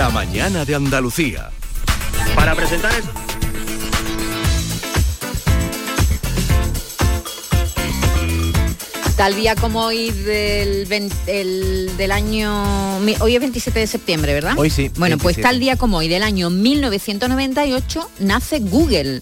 La mañana de Andalucía. Para presentar es... Tal día como hoy del, 20 el- del año... Hoy es 27 de septiembre, ¿verdad? Hoy sí, Bueno, pues 27. tal día como hoy del año 1998 nace Google.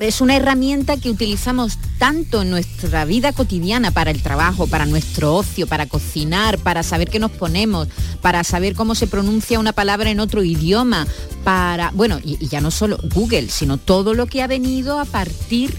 Es una herramienta que utilizamos tanto en nuestra vida cotidiana para el trabajo, para nuestro ocio, para cocinar, para saber qué nos ponemos, para saber cómo se pronuncia una palabra en otro idioma, para, bueno, y, ya no solo Google, sino todo lo que ha venido a partir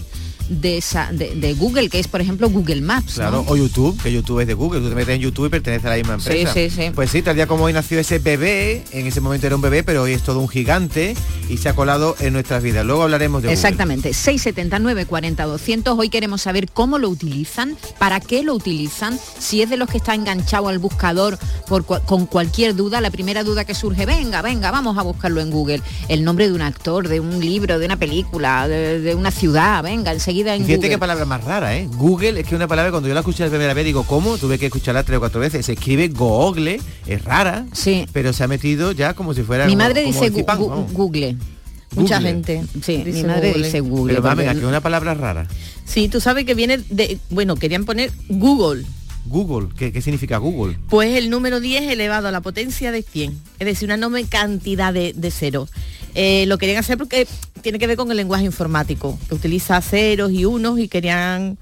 de, esa, de, de Google, que es por ejemplo Google Maps. Claro, ¿no? o YouTube, que YouTube es de Google, tú te metes en YouTube y pertenece a la misma Sí, empresa. sí, sí. Pues sí, tal día como hoy nació ese bebé, en ese momento era un bebé, pero hoy es todo un gigante y se ha colado en nuestras vidas. Luego hablaremos de Google. Exactamente, 679 40 200. Hoy queremos saber cómo lo utilizan, para qué lo utilizan, si es de los que está enganchado al buscador por con cualquier duda, la primera duda que surge, venga, venga, vamos a buscarlo en Google. El nombre de un actor, de un libro, de una película, de, de una ciudad, venga, enseguida en Y fíjate Google. qué palabra más rara, ¿eh? Google es que una palabra cuando yo la escuché la primera vez digo, ¿cómo? Tuve que escucharla tres o cuatro veces. Se escribe Google, es rara, Sí. pero se ha metido ya como si fuera Mi como- madre como dice el gu- Zipán, gu- vamos. Google. Mucha Google. gente. Sí, mi dice madre Google. dice Google. Pero mami, porque- aquí es una palabra rara. Sí, tú sabes que viene de... Bueno, querían poner Google. Google, ¿qué, qué significa Google? Pues el número 10 elevado a la potencia de 100. Es decir, una enorme cantidad de, de ceros. Eh, lo querían hacer porque tiene que ver con el lenguaje informático, que utiliza ceros y unos y querían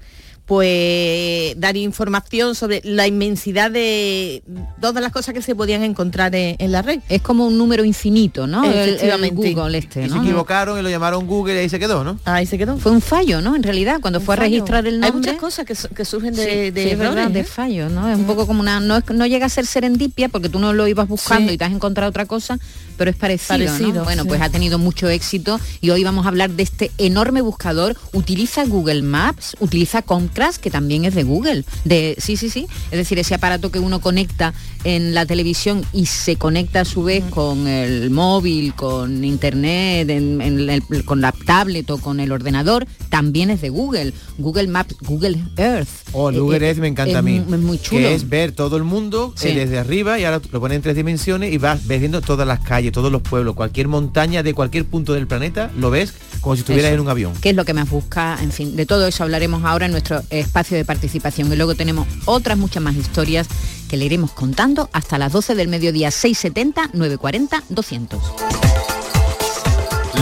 pues dar información sobre la inmensidad de todas las cosas que se podían encontrar en, en la red. Es como un número infinito, ¿no? El- El, Efectivamente. Google este, Y se ¿no? equivocaron y lo llamaron Google y ahí se quedó, ¿no? Ahí se quedó. Fue un fallo, ¿no? En realidad, cuando fue a registrar el Hay nombre. muchas cosas que, su- que surgen de, Sí, de sí, es verdad, de ¿eh? fallo, ¿no? Es un poco como una, no, es- no llega a ser serendipia porque tú no lo ibas buscando Sí. y te has encontrado otra cosa, pero es parecido, ¿no? Parecido, Bueno, sí. pues ha tenido mucho éxito y hoy vamos a hablar de este enorme buscador. Utiliza Google Maps, utiliza Comcast, que también es de Google. De, sí, sí, sí. Es decir, ese aparato que uno conecta en la televisión y se conecta a su vez con el móvil, con internet, en- en el- con la tablet o con el ordenador, también es de Google. Google Maps, Google Earth. Oh, el Eh, Google eh, Earth me encanta es a mí. Es muy chulo. Que es ver todo el mundo Sí. eh, desde arriba y ahora lo pone en tres dimensiones y vas ves viendo todas las calles, todos los pueblos, cualquier montaña de cualquier punto del planeta, lo ves como si estuvieras Eso. en un avión. qué es lo que más busca, en fin, de todo eso hablaremos ahora en nuestro espacio de participación y luego tenemos otras muchas más historias que le iremos contando hasta las 12 del mediodía 670 940 200.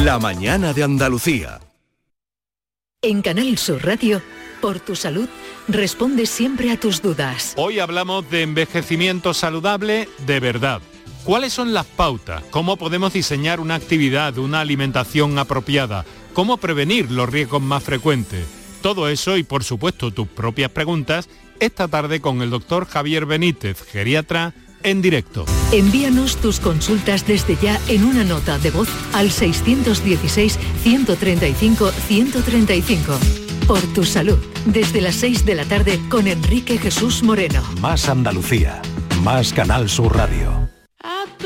La mañana de Andalucía. En Canal Sur Radio, por tu salud, responde siempre a tus dudas. Hoy hablamos de envejecimiento saludable de verdad. ¿Cuáles son las pautas? ¿Cómo podemos diseñar una actividad, una alimentación apropiada? ¿Cómo prevenir los riesgos más frecuentes? Todo eso y por supuesto tus propias preguntas esta tarde con el doctor Javier Benítez, geriatra, en directo. Envíanos tus consultas desde ya en una nota de voz al 616-135-135. Por tu salud, desde las 6 de la tarde con Enrique Jesús Moreno. Más Andalucía, más Canal Sur Radio.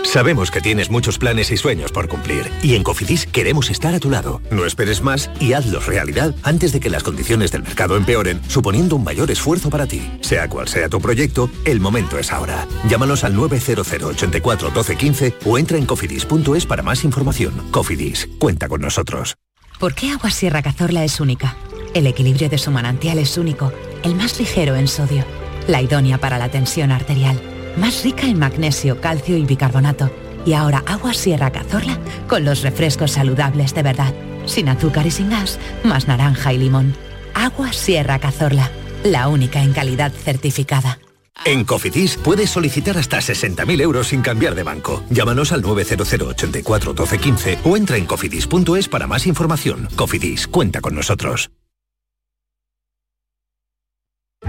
Sabemos que tienes muchos planes y sueños por cumplir y en Cofidis queremos estar a tu lado. No esperes más y hazlos realidad antes de que las condiciones del mercado empeoren, suponiendo un mayor esfuerzo para ti. Sea cual sea tu proyecto, el momento es ahora. Llámanos al 900 84 12 15 o entra en cofidis.es para más información. Cofidis, cuenta con nosotros. ¿Por qué Agua Sierra Cazorla es única? El equilibrio de su manantial es único, el más ligero en sodio, la idónea para la tensión arterial, más rica en magnesio, calcio y bicarbonato. Y ahora Agua Sierra Cazorla con los refrescos saludables de verdad, sin azúcar y sin gas, más naranja y limón. Agua Sierra Cazorla, la única en calidad certificada. En Cofidis puedes solicitar hasta 60.000 euros sin cambiar de banco. Llámanos al 900 84 12 15 o entra en cofidis.es para más información. Cofidis, cuenta con nosotros.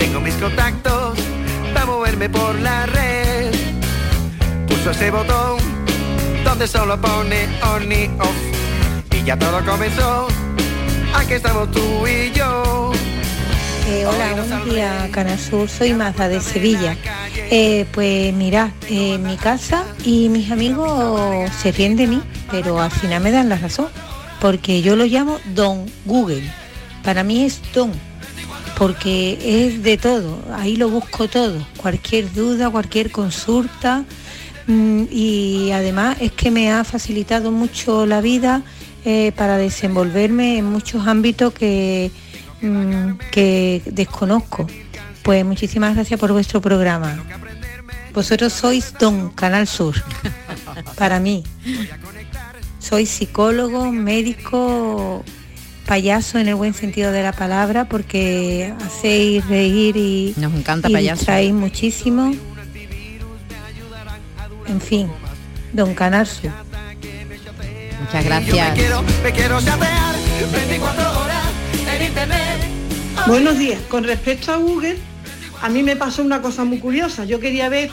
Tengo mis contactos para moverme por la red. Puso ese botón donde solo pone on y off. Y ya todo comenzó. Aquí estamos tú y yo. Eh, hola, buenos días, Canal Sur. Soy Maza de Sevilla. Eh, pues mira, eh, mi casa y mis amigos se ríen de mí, pero al final me dan la razón, porque yo lo llamo Don Google. Para mí es Don, porque es de todo. Ahí lo busco todo, cualquier duda, cualquier consulta. mm, y además es que me ha facilitado mucho la vida eh, para desenvolverme en muchos ámbitos que mm, que desconozco. Pues muchísimas gracias por vuestro programa. Vosotros sois Don Canal Sur, para mí. Soy psicólogo, médico, payaso en el buen sentido de la palabra, porque hacéis reír y, Nos encanta y payaso. distraéis muchísimo. En fin, Don Canal Sur. Muchas gracias. quiero, me quiero chatear 24 horas en internet. Buenos días. Con respecto a Google, a mí me pasó una cosa muy curiosa. Yo quería ver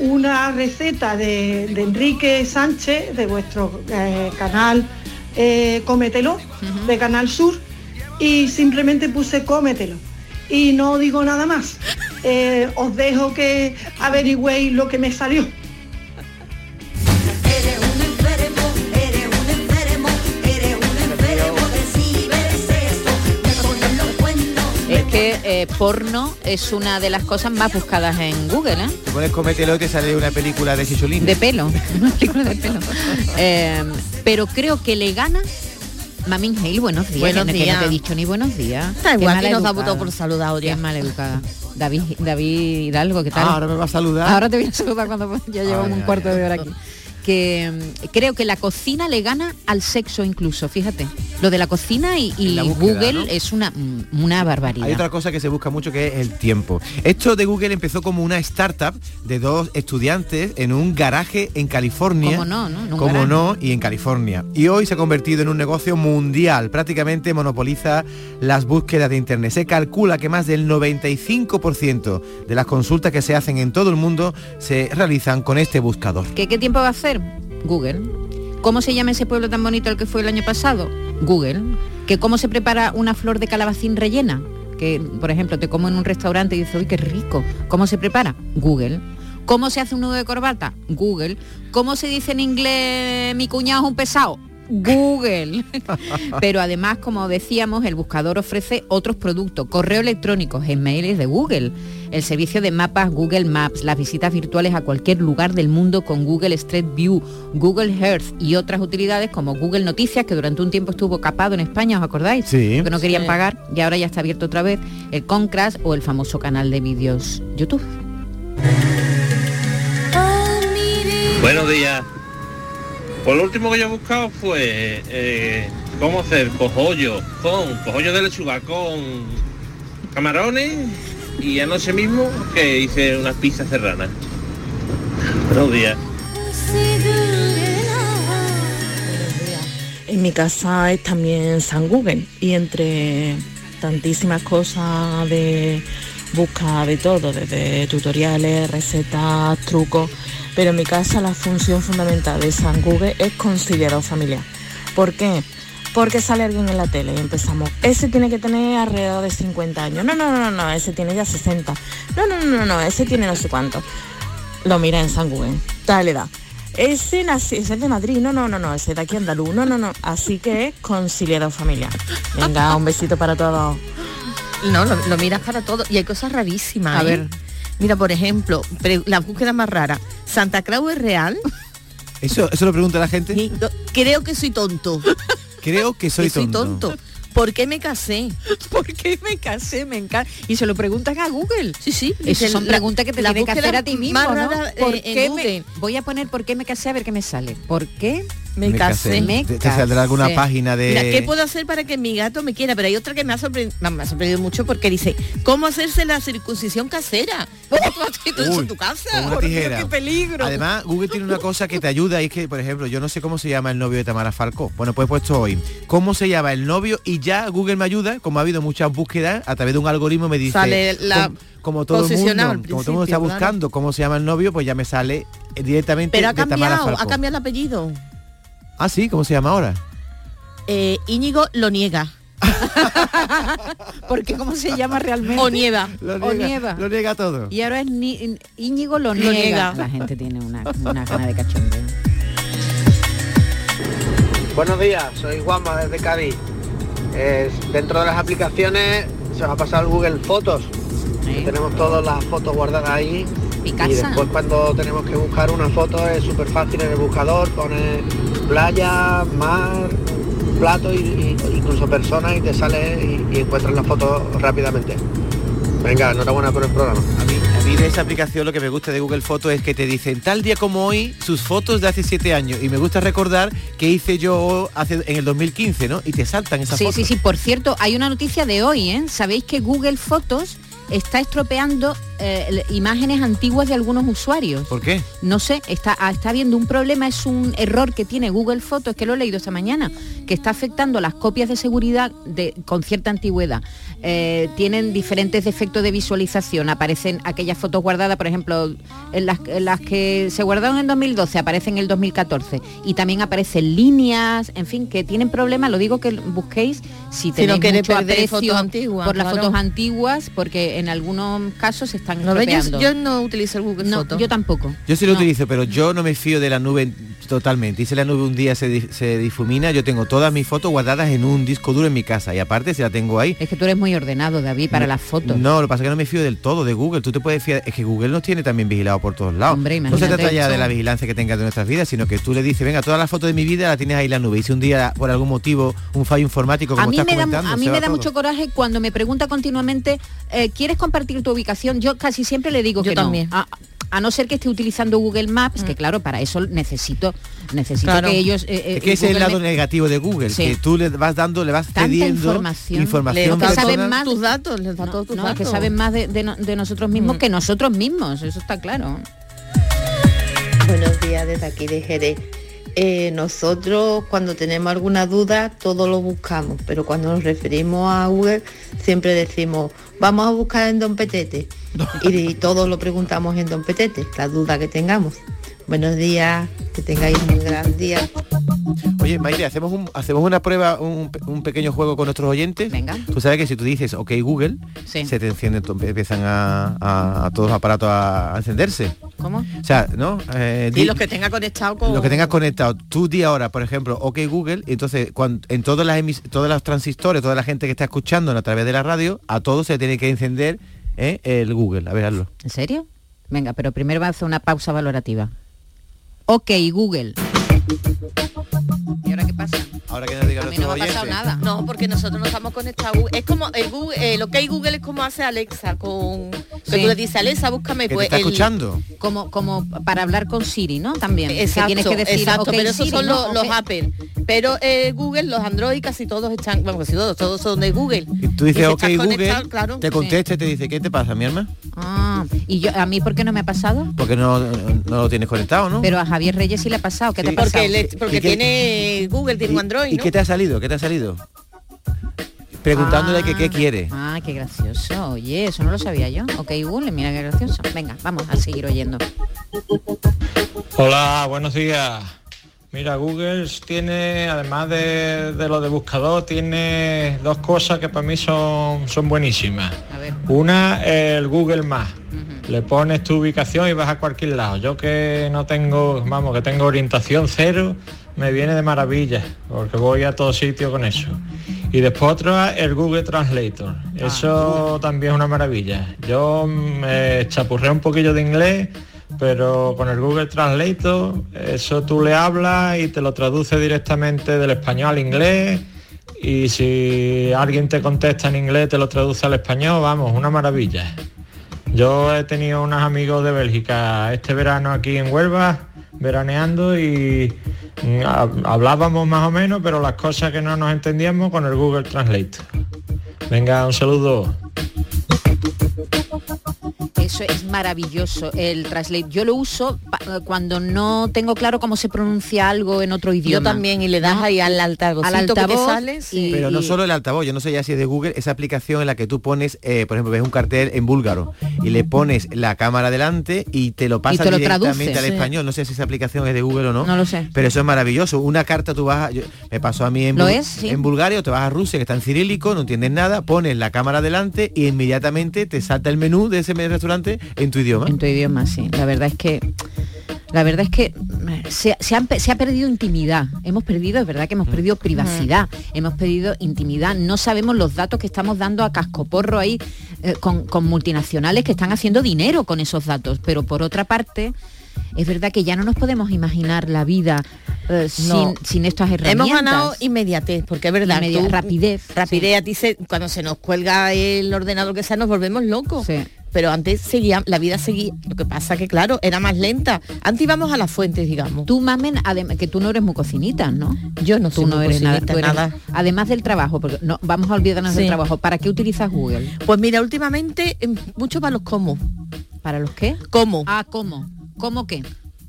una receta de, de Enrique Sánchez, de vuestro eh, canal eh, Cómetelo, de Canal Sur, y simplemente puse Cómetelo. Y no digo nada más. Eh, os dejo que averigüéis lo que me salió. Eh, porno es una de las cosas más buscadas en Google, ¿eh? Te pones comételo y te sale una película de Chicholín. De pelo, una película de pelo. Eh, pero creo que le gana Mamin Hale, buenos días. Buenos que no- que no días. te he dicho ni buenos días. Está igual que nos da maleducada. voto por saludado Qué ya. maleducada. David, David Hidalgo, ¿qué tal? Ah, ahora me va a saludar. Ahora te voy a saludar cuando ya llevamos Ay, un ay, cuarto de hora aquí. Que mm, creo que la cocina le gana al sexo incluso, fíjate. Lo de la cocina y, y la búsqueda, Google ¿no? es una, mm, una barbaridad. Hay otra cosa que se busca mucho que es el tiempo. Esto de Google empezó como una startup de dos estudiantes en un garaje en California. ¿Cómo no, no? Como no, y en California. Y hoy se ha convertido en un negocio mundial. Prácticamente monopoliza las búsquedas de Internet. Se calcula que más del 95% de las consultas que se hacen en todo el mundo se realizan con este buscador. ¿Qué, ¿Qué tiempo va a hacer? Google. ¿Cómo se llama ese pueblo tan bonito el que fue el año pasado? Google. ¿Que ¿Cómo se prepara una flor de calabacín rellena? Que, por ejemplo, te como en un restaurante y dices, uy, qué rico. ¿Cómo se prepara? Google. ¿Cómo se hace un nudo de corbata? Google. ¿Cómo se dice en inglés mi cuñado es un pesado? Google. Pero además, como decíamos, el buscador ofrece otros productos, correo electrónico, emails de Google, el servicio de mapas Google Maps, las visitas virtuales a cualquier lugar del mundo con Google Street View, Google Earth y otras utilidades como Google Noticias, que durante un tiempo estuvo capado en España, ¿os acordáis? Sí. Que no querían Sí. pagar y ahora ya está abierto otra vez el Concrash o el famoso canal de vídeos YouTube. Buenos días. Pues lo último que yo he buscado fue eh, cómo hacer cojollo con cojollo de lechuga con camarones y anoche mismo que hice unas pizzas serranas. Buenos días. En mi casa es también San Google y entre tantísimas cosas de busca de todo, desde tutoriales, recetas, trucos, pero en mi casa la función fundamental de San Google es considerado familiar. ¿Por qué? Porque sale alguien en la tele y empezamos, ese tiene que tener alrededor de 50 años, no, no, no, no, no, ese tiene ya 60, no, no, no, no, no, ese tiene no sé cuánto. Lo mira en San Google, tal edad. Ese, nací- ese es de Madrid, no, no, no, no, ese de aquí andaluz, no, no, no. Así que es conciliado familiar. Venga, un besito para todos. No, lo, lo miras para todo. Y hay cosas rarísimas. A ¿eh? ver. Mira, por ejemplo, la búsqueda más rara. ¿Santa Claus es real? ¿Eso, ¿Eso lo pregunta la gente? Creo que soy tonto. Creo que soy que soy tonto. tonto. ¿Por qué me casé? ¿Por qué me casé? Me encanta. Y se lo preguntan a Google. Sí, sí. Esas son La- preguntas que te la tienen que hacer a ti mismo, más ¿no? rara, eh, ¿Por en qué Google. me, voy a poner por qué me casé a ver qué me sale. ¿Por qué Me casé. Me Te, te saldrá alguna casé. página de... Mira, ¿qué puedo hacer para que mi gato me quiera? Pero hay otra que me ha, sorpre- me ha sorprendido mucho porque dice, ¿cómo hacerse la circuncisión casera? Una tijera. ¡Qué peligro! Además, Google tiene una cosa que te ayuda y es que, por ejemplo, yo no sé cómo se llama el novio de Tamara Falcó. Bueno, pues he puesto hoy cómo se llama el novio y ya Google me ayuda, como ha habido muchas búsquedas, a través de un algoritmo me dice Sale la com- como todo el mundo, como todo el mundo está claro. buscando cómo se llama el novio, pues ya me sale directamente Pero ha de Tamara cambiado, ha cambiado el apellido. Ah, sí, ¿cómo se llama ahora? Eh, Íñigo lo niega. Porque cómo se llama realmente. O nieva. Lo O niega, nieva. lo niega todo. Y ahora es ni, Íñigo lo, Lo niega. niega. La gente tiene una, una gana de cachondeo. Buenos días, soy Juanma desde Cádiz. Dentro de las aplicaciones se va a pasar Google Fotos. Tenemos todas las fotos guardadas ahí. Y después cuando tenemos que buscar una foto es súper fácil en el buscador, pones playa, mar, plato y, y- incluso personas y te sale y, y encuentras la foto rápidamente. Venga, enhorabuena por el programa. A mí, a mí de esa aplicación lo que me gusta de Google Fotos es que te dicen tal día como hoy sus fotos de hace siete años y me gusta recordar que hice yo hace en el 2015, ¿no? Y te saltan esas Sí, fotos. sí, sí. Por cierto, hay una noticia de hoy, ¿eh? Sabéis que Google Fotos está estropeando eh, imágenes antiguas de algunos usuarios. ¿Por qué? No sé, está, ah, está habiendo un problema, es un error que tiene Google Fotos, que lo he leído esta mañana, que está afectando las copias de seguridad de, con cierta antigüedad. Eh, tienen diferentes defectos de visualización, aparecen aquellas fotos guardadas, por ejemplo, en las, en las que se guardaron en 2012, aparecen en el 2014, y también aparecen líneas, en fin, que tienen problemas, lo digo que busquéis si Si tenéis no queréis mucho aprecio fotos antiguas, por las claro. fotos antiguas, porque en algunos casos se están ¿No ves? Yo, yo no utilizo el Google No, yo tampoco. Yo sí lo No. utilizo, pero yo no me fío de la nube totalmente. Y si la nube un día se, se difumina, yo tengo todas mis fotos guardadas en un disco duro en mi casa. Y aparte, si la tengo ahí... Es que tú eres muy ordenado, David, para las fotos. No, lo que pasa es que no me fío del todo de Google. Tú te puedes fiar... Es que Google nos tiene también vigilado por todos lados. Hombre, no se trata ya de la vigilancia que tengas de nuestras vidas, sino que tú le dices, venga, todas las fotos de mi vida la tienes ahí en la nube. Y si un día, por algún motivo, un fallo informático, como a mí estás me da, comentando, a mí me da todo. mucho coraje cuando me pregunta continuamente, eh, ¿quieres compartir tu ubicación? Yo casi siempre le digo Yo que también. no. A, a no ser que esté utilizando Google Maps, que claro, para eso necesito necesito Claro. que ellos... eh, eh, Es que ese es el lado me- negativo de Google, Sí. que tú le vas dando, le vas Tanta cediendo información. información que saben más tus datos, les da no, todos tus no, es que saben más de, de no- de nosotros mismos Mm. que nosotros mismos, eso está claro. Buenos días desde aquí de Jerez. Eh, nosotros cuando tenemos alguna duda todo lo buscamos, pero cuando nos referimos a Google siempre decimos vamos a buscar en Don Petete y, todo lo preguntamos en Don Petete, la duda que tengamos. Buenos días, que tengáis un gran día. Oye, Maite, hacemos un, hacemos una prueba, un, pe- un pequeño juego con nuestros oyentes. Venga. Tú sabes que si tú dices OK Google, Sí. se te encienden, empiezan a, a- a todos los aparatos a, a encenderse. ¿Cómo? O sea, ¿no? Eh, Y di- los que tenga conectado con... Lo que tengas conectado, tú di ahora, por ejemplo, OK Google, entonces cuando, en todas las emis- todos los transistores, toda la gente que está escuchando a través de la radio, a todos se tiene que encender ¿eh? el Google. A ver, hazlo. ¿En serio? Venga, pero primero va a hacer una pausa valorativa. Ok, Google. Ahora que nos digan A mí no me ha pasado nada. No, porque nosotros no estamos conectados. Es como el Google, eh, lo que hay Google es como hace Alexa con que Sí. tú le dices Alexa, búscame pues el- Como, como para hablar con Siri, ¿no? También. que Exacto, tienes que decir, exacto, "Ok, pero esos Siri", son ¿no? los, los. Apple. Pero eh, Google, los Android casi todos están, bueno, casi todos, todos son de Google. Tú dices si OK Google, conectado, claro. te contesta y te dice, ¿qué te pasa, mi alma? Ah, y yo, a mí, ¿por qué no me ha pasado? Porque no, no lo tienes conectado, ¿no? Pero a Javier Reyes sí le ha pasado. ¿Qué te ha pasado? Porque, le- porque ¿Y qué- tiene Google, tiene un Android, ¿Y ¿no? qué te ha salido? ¿Qué te ha salido? Preguntándole que qué quiere. Ah, qué gracioso. Oye, eso no lo sabía yo. Ok, Google, mira qué gracioso. Venga, vamos a seguir oyendo. Hola, buenos días. Mira, Google tiene, además de, de lo de buscador, tiene dos cosas que para mí son, son buenísimas. Una, el Google Maps. Le pones tu ubicación y vas a cualquier lado. Yo que no tengo, vamos, que tengo orientación cero, me viene de maravilla, porque voy a todo sitio con eso. Y después otro, el Google Translator. Eso también es una maravilla. Yo me chapurré un poquillo de inglés, pero con el Google Translator, eso tú le hablas y te lo traduce directamente del español al inglés. Y si alguien te contesta en inglés, te lo traduce al español, vamos, una maravilla. Yo he tenido unos amigos de Bélgica este verano aquí en Huelva, veraneando y mm, hab- hablábamos más o menos, pero las cosas que no nos entendíamos con el Google Translate. Venga, un saludo. Eso es maravilloso, el translate. Yo lo uso pa- cuando no tengo claro cómo se pronuncia algo en otro idioma. también, y le das ahí al altavocito al que te altavoz sale, sí. y- Pero no solo el altavoz, yo no sé ya si es de Google, esa aplicación en la que tú pones, eh, por ejemplo, ves un cartel en búlgaro y le pones la cámara delante y te lo pasa te lo directamente traduce. al Sí. español. No sé si esa aplicación es de Google o no. No lo sé. Pero eso es maravilloso. Una carta tú vas, a- yo- me pasó a mí en, ¿Lo Bul- es? Sí. en Bulgaria, o te vas a Rusia, que está en cirílico, no entiendes nada, pones la cámara delante y inmediatamente te salta el menú de ese restaurante en tu idioma. En tu idioma, sí. La verdad es que la verdad es que se, se han pe- se ha perdido intimidad. Hemos perdido, es verdad que hemos perdido privacidad, hemos perdido intimidad. No sabemos los datos que estamos dando a cascoporro ahí eh, con, con multinacionales que están haciendo dinero con esos datos. Pero por otra parte, es verdad que ya no nos podemos imaginar la vida eh, No. sin, sin estas herramientas. Hemos ganado inmediatez, porque es verdad. Inmedia- tú- rapidez, Rapidez, a ti se, cuando se nos cuelga el ordenador que sea, nos volvemos locos. Pero antes seguía, la vida seguía. Lo que pasa que, claro, era más lenta. Antes íbamos a las fuentes, digamos. Tú, mamen, adem- que tú no eres muy cocinita, ¿no? Yo no Tú soy no muy eres nada, cocinita, tú eres- nada. Además del trabajo, porque no, vamos a olvidarnos del trabajo. ¿Para qué utilizas Google? Pues mira, últimamente em, mucho para los cómo. ¿Para los qué? ¿Cómo? Ah, ¿cómo? ¿Cómo qué?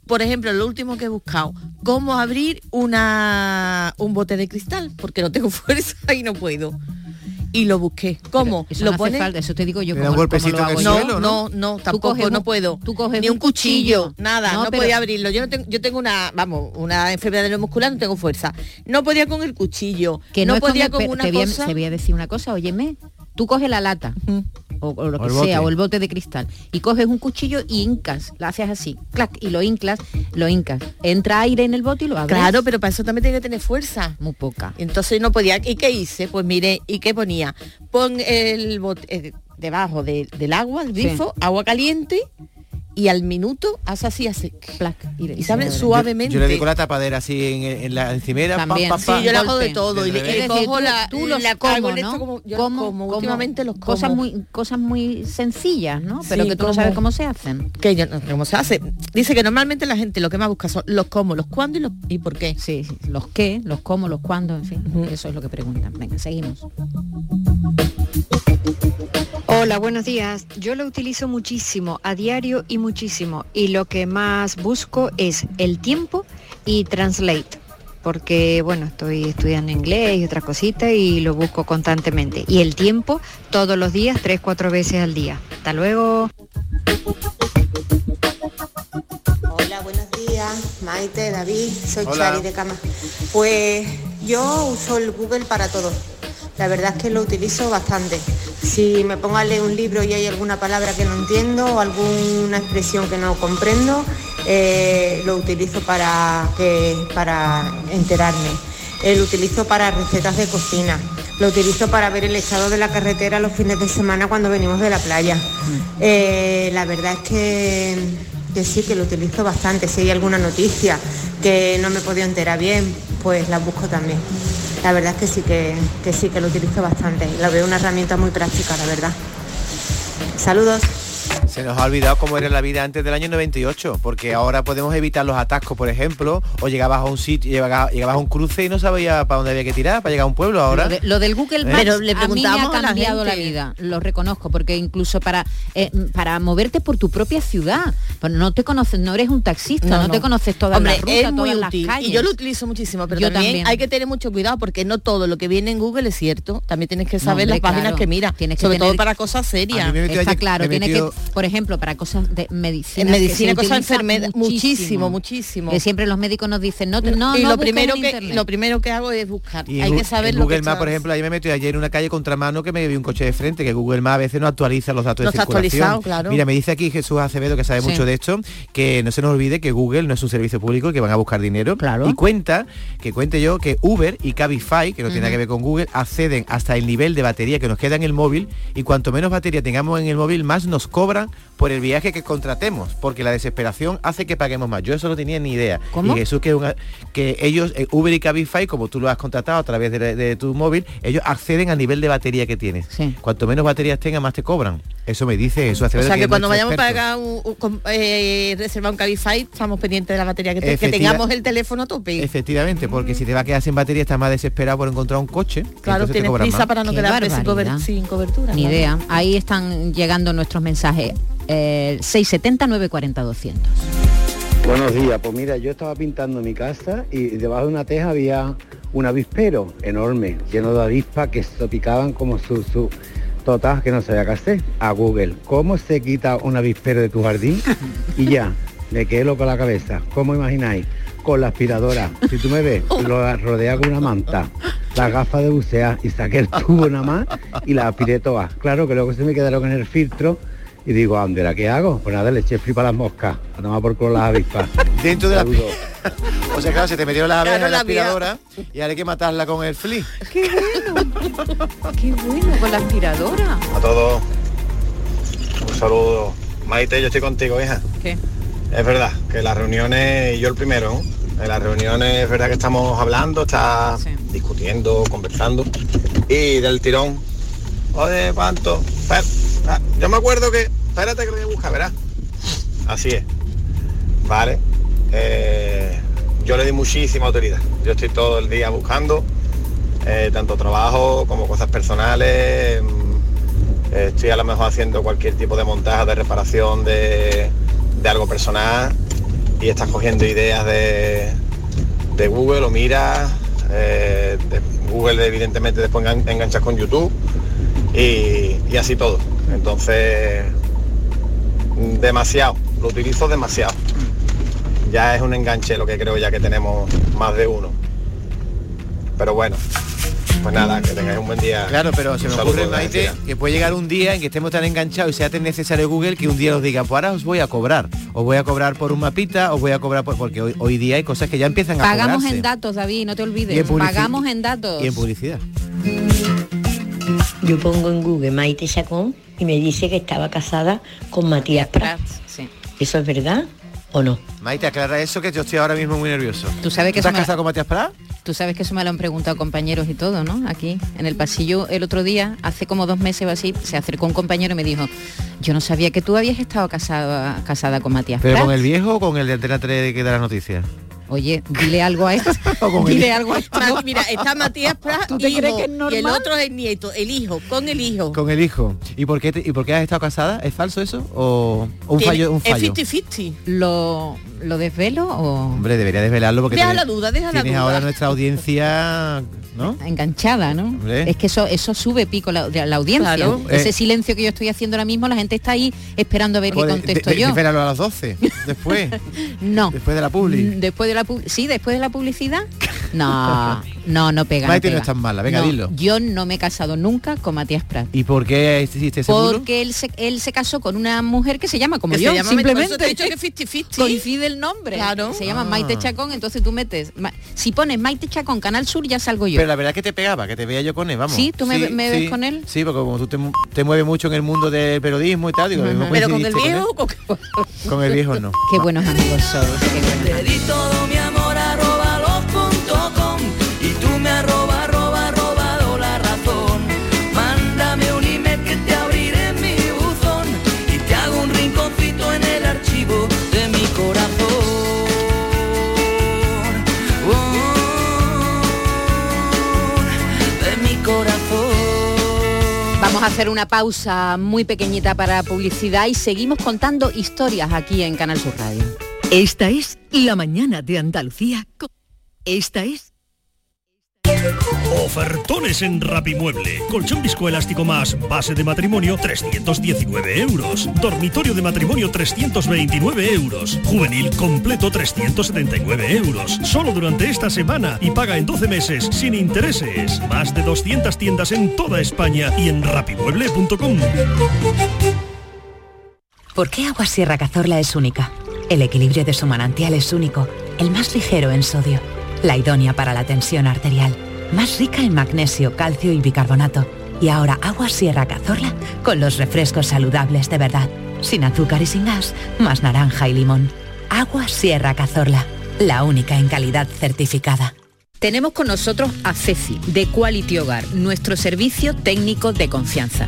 Por ejemplo, lo último que he buscado, cómo abrir una un bote de cristal, porque no tengo fuerza y no puedo. Y lo busqué. ¿Cómo? Eso lo no hace pones- falta, eso te digo yo un cómo golpecito lo en hago el yo. suelo, no, no, Tú tampoco, coges no puedo. tú coges Ni un cuchillo, cuchillo. nada, No, no, pero- podía abrirlo. Yo no tengo, yo tengo una, vamos, una enfermedad muscular, no tengo fuerza. No podía con el cuchillo, Que no, no, es con podía el- con, pero una te voy, a, cosa. te voy a decir una cosa, óyeme. Tú coges la lata, o, o lo O que bote. sea, o el bote de cristal, y coges un cuchillo y hincas, lo haces así, clac, y lo hincas, lo hincas. Entra aire en el bote y lo abres. Claro, pero para eso también tiene que tener fuerza. Muy poca. Entonces no podía. ¿Y qué hice? Pues mire, ¿y qué ponía? Pon el bote eh, debajo de- del agua, el Sí. grifo, agua caliente y al minuto hace así, hace Plac, y, y sabe Yo- suavemente. Yo, le digo la tapadera así en, en la encimera. También. pa, pa, Sí, yo le hago de todo y le, le decir, cojo tú- la, tú los la como, hago en esto ¿no? como, yo Como- como, como últimamente los como. Cosas muy, cosas muy sencillas, ¿no? Pero Sí, que tú no sabes cómo se hacen. que yo no sé cómo se hace. Dice que normalmente la gente lo que más busca son los cómo, los cuándo y los y por qué. Sí, sí, los qué, los cómo, los cuándo, en fin. Eso es lo que preguntan. Venga, seguimos. Hola, buenos días. Yo lo utilizo muchísimo, a diario y muchísimo. Y lo que más busco es el tiempo y translate. Porque, bueno, estoy estudiando inglés y otras cositas y lo busco constantemente. Y el tiempo todos los días, tres, cuatro veces al día. Hasta luego. Hola, buenos días, Maite, David, soy Hola. Chari de Cama. Pues yo uso el Google para todo. La verdad es que lo utilizo bastante. Si me pongo a leer un libro y hay alguna palabra que no entiendo o alguna expresión que no comprendo, eh, lo utilizo para, que, para enterarme. Eh, lo utilizo para recetas de cocina. Lo utilizo para ver el estado de la carretera los fines de semana cuando venimos de la playa. Eh, la verdad es que, que sí, que lo utilizo bastante. Si hay alguna noticia que no me he podido enterar bien, pues la busco también. La verdad es que sí que, que sí que lo utilizo bastante. La veo una herramienta muy práctica, la verdad. Saludos. Se nos ha olvidado cómo era la vida antes del año 98, porque ahora podemos evitar los atascos, por ejemplo, o llegabas a un sitio, llegabas, llegabas a un cruce y no sabías para dónde había que tirar, para llegar a un pueblo ahora. Lo, de- lo del Google ¿Eh? Maps Pero le a mí me ha preguntamos la cambiado la, gente. vida, lo reconozco, porque incluso para eh, para moverte por tu propia ciudad, pues no te conoces, no eres un taxista, no, No, te no. conoces todas Hombre, las rutas, es muy todas las útil. calles. Y yo lo utilizo muchísimo, pero Yo también, también. hay que tener mucho cuidado porque no todo lo que viene en Google es cierto. También tienes que No, saber hombre, las páginas claro. que miras, Tienes que sobre todo tener- para cosas serias. Está claro, tiene que, por ejemplo, para cosas de medicina. En medicina, cosas enfermedad, muchísimo, muchísimo. Que siempre los médicos nos dicen, no, no, y no lo primero en que internet. lo primero que hago es buscar. Y hay que saber en lo Google que Maps, por ejemplo, ayer me metí ayer en una calle contramano que me vi un coche de frente, que Google Maps a veces no actualiza los datos No de está circulación. actualizado, claro. Mira, me dice aquí Jesús Acevedo, que sabe Sí. mucho de esto, que no se nos olvide que Google no es un servicio público y que van a buscar dinero. Y cuenta, que cuente yo, que Uber y Cabify, que no tiene nada que ver con Google, acceden hasta el nivel de batería que nos queda en el móvil y cuanto menos batería tengamos en el móvil, más nos cobran por el viaje que contratemos, porque la desesperación hace que paguemos más. Yo eso no tenía ni idea. ¿Cómo? Y Jesús, que, una- que ellos, eh, Uber y Cabify, como tú lo has contratado a través de, de tu móvil, ellos acceden al nivel de batería que tienes. Cuanto menos baterías tengas, más te cobran. Eso me dice Jesús O Acevedo. sea que, cuando vayamos para pagar un, un- eh, reservar un Cabify, estamos pendientes de la batería que, te- que tengamos el teléfono a tope. Efectivamente, porque si te va a quedar sin batería estás más desesperado por encontrar un coche. Claro, te tienes prisa más. para no Qué quedarte sin, cober- barbaridad. sin cobertura. Ni claro. idea. Ahí están llegando nuestros mensajes. Eh, 670 940 200. Buenos días, pues mira, yo estaba pintando mi casa y debajo de una teja había un avispero enorme, lleno de avispas que se picaban como su, su total que no sabía qué hacer. A Google, ¿cómo se quita un avispero de tu jardín? Y ya, me quedé loco la cabeza. ¿Cómo imagináis? Con la aspiradora. Si tú me ves, lo rodea con una manta, las gafas de bucear y saqué el tubo nada más y la aspiré todas. Claro que luego se me quedaron en el filtro y digo, Andera, ¿qué hago? Pues nada, le eché flipa a las moscas, a tomar por culo las avispas. Dentro de la. O sea, claro, se te metieron las abejas Claro, en la la mía. aspiradora y ahora hay que matarla con el flea. Qué bueno. Qué bueno con la aspiradora. A todos, un saludo. Maite, yo estoy contigo, hija. ¿Qué? Es verdad que las reuniones, y yo el primero, ¿no? en las reuniones es verdad que estamos hablando, está discutiendo, conversando, y del tirón, oye, cuánto, Espera, ah, yo me acuerdo que, espérate que lo voy a buscar, verás. Así es. Vale. Eh, yo le di muchísima utilidad. Yo estoy todo el día buscando, eh, tanto trabajo como cosas personales. mm, Estoy a lo mejor haciendo cualquier tipo de montaje, de reparación de, de algo personal y estás cogiendo ideas de, de Google o mira. eh, Google evidentemente después engan- enganchas con YouTube y, y así todo. Entonces, demasiado, lo utilizo demasiado. Ya es un enganche lo que creo ya que tenemos más de uno. Pero bueno, pues nada, que tengáis un buen día. Claro, pero se me ocurre, Maite, que puede llegar un día en que estemos tan enganchados y sea tan necesario Google que un día nos diga, pues ahora os voy a cobrar. Os voy a cobrar por un mapita, os voy a cobrar por... Porque hoy, hoy día hay cosas que ya empiezan a Pagamos en datos, David, no te Y en olvides. publici- Pagamos en datos. Y en publicidad. Yo pongo en Google Maite Chacón y me dice que estaba casada con Matías Prats. Sí. ¿Eso es verdad o no? Maite, aclara eso que yo estoy ahora mismo muy nervioso. Tú sabes que ¿Estás eso me- casado con Matías Prat? Tú sabes que eso me lo han preguntado compañeros y todo, ¿no? Aquí, en el pasillo, el otro día, hace como dos meses o así, se acercó un compañero y me dijo, yo no sabía que tú habías estado casada, casada con Matías ¿Pero con Prats". el viejo o con el de Antena 3 que da las noticias? Oye, dile algo a esto. dile algo a esto. Ma- Mira, está Matías Prat ¿Tú te hijo, crees que es y el otro es el nieto, el hijo, con el hijo. Con el hijo. ¿Y por qué, te- y por qué has estado casada? ¿Es falso eso? ¿O o un fallo? Un fallo? Es 50-50. ¿Lo, ¿Lo desvelo o...? Hombre, debería desvelarlo porque Deja la duda, deja la duda. ahora nuestra audiencia, ¿no? enganchada, ¿no? Hombre. Es que eso eso sube pico la, la audiencia. Claro. Ese Eh. silencio que yo estoy haciendo ahora mismo, la gente está ahí esperando a ver qué contesto de- de- yo. desvélalo a las 12, después. No. Después de la publi. Mm, Después de la sí, después de la publicidad. No, No, no pega. Maite no, no pega. es tan mala, venga, No, dilo. Yo no me he casado nunca con Matías Prat. ¿Y por qué hiciste ese? Porque él se, él se casó con una mujer que se llama como Que se yo, llama- simplemente. te he dicho que 50-50. Coincide el nombre. Claro. Se llama Ah. Maite Chacón, entonces tú metes... Ma- Si pones Maite Chacón, Canal Sur, ya salgo yo. Pero la verdad es que te pegaba, que te veía yo con él, vamos. Sí, ¿tú me- me ves con él? Sí, porque como tú te, mu- te mueves mucho en el mundo del periodismo y tal, digo, Pero con el viejo, con-. Con el viejo no. Qué buenos amigos sois. qué buenos Te hacer una pausa muy pequeñita para publicidad y seguimos contando historias aquí en Canal Sur Radio. Esta es La Mañana de Andalucía. Esta es Ofertones en Rapimueble. Colchón viscoelástico más base de matrimonio 319 euros. Dormitorio de matrimonio 329 euros. Juvenil completo 379 euros. Solo durante esta semana y paga en 12 meses sin intereses. Más de 200 tiendas en toda España y en rapimueble.com. ¿Por qué Agua Sierra Cazorla es única? El equilibrio de su manantial es único, el más ligero en sodio, la idónea para la tensión arterial, más rica en magnesio, calcio y bicarbonato. Y ahora Agua Sierra Cazorla con los refrescos saludables de verdad, sin azúcar y sin gas, más naranja y limón. Agua Sierra Cazorla, la única en calidad certificada. Tenemos con nosotros a Ceci, de Quality Hogar, nuestro servicio técnico de confianza.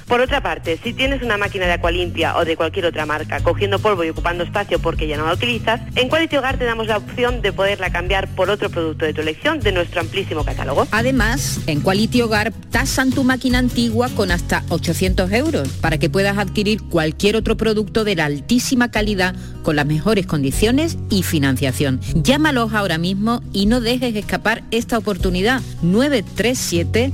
Por otra parte, si tienes una máquina de Aqualimpia o de cualquier otra marca cogiendo polvo y ocupando espacio porque ya no la utilizas, en Quality Hogar te damos la opción de poderla cambiar por otro producto de tu elección de nuestro amplísimo catálogo. Además, en Quality Hogar tasan tu máquina antigua con hasta 800 euros para que puedas adquirir cualquier otro producto de la altísima calidad con las mejores condiciones y financiación. Llámalos ahora mismo y no dejes escapar esta oportunidad. 937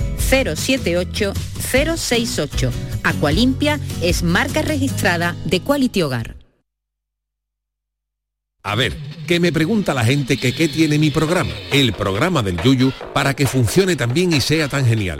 078 068. Aqualimpia es marca registrada de Quality Hogar. A ver, que me pregunta la gente que qué tiene mi programa, el programa del Yuyu, para que funcione tan bien y sea tan genial.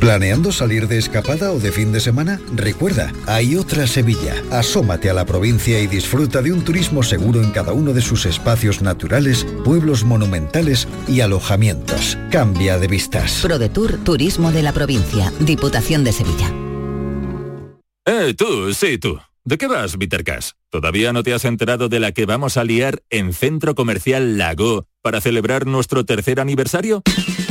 ¿Planeando salir de escapada o de fin de semana? Recuerda, hay otra Sevilla. Asómate a la provincia y disfruta de un turismo seguro en cada uno de sus espacios naturales, pueblos monumentales y alojamientos. Cambia de vistas. ProDetour Turismo de la Provincia, Diputación de Sevilla. Eh, tú, sí, tú. ¿De qué vas, Vitercas? ¿Todavía no te has enterado de la que vamos a liar en Centro Comercial Lago para celebrar nuestro tercer aniversario?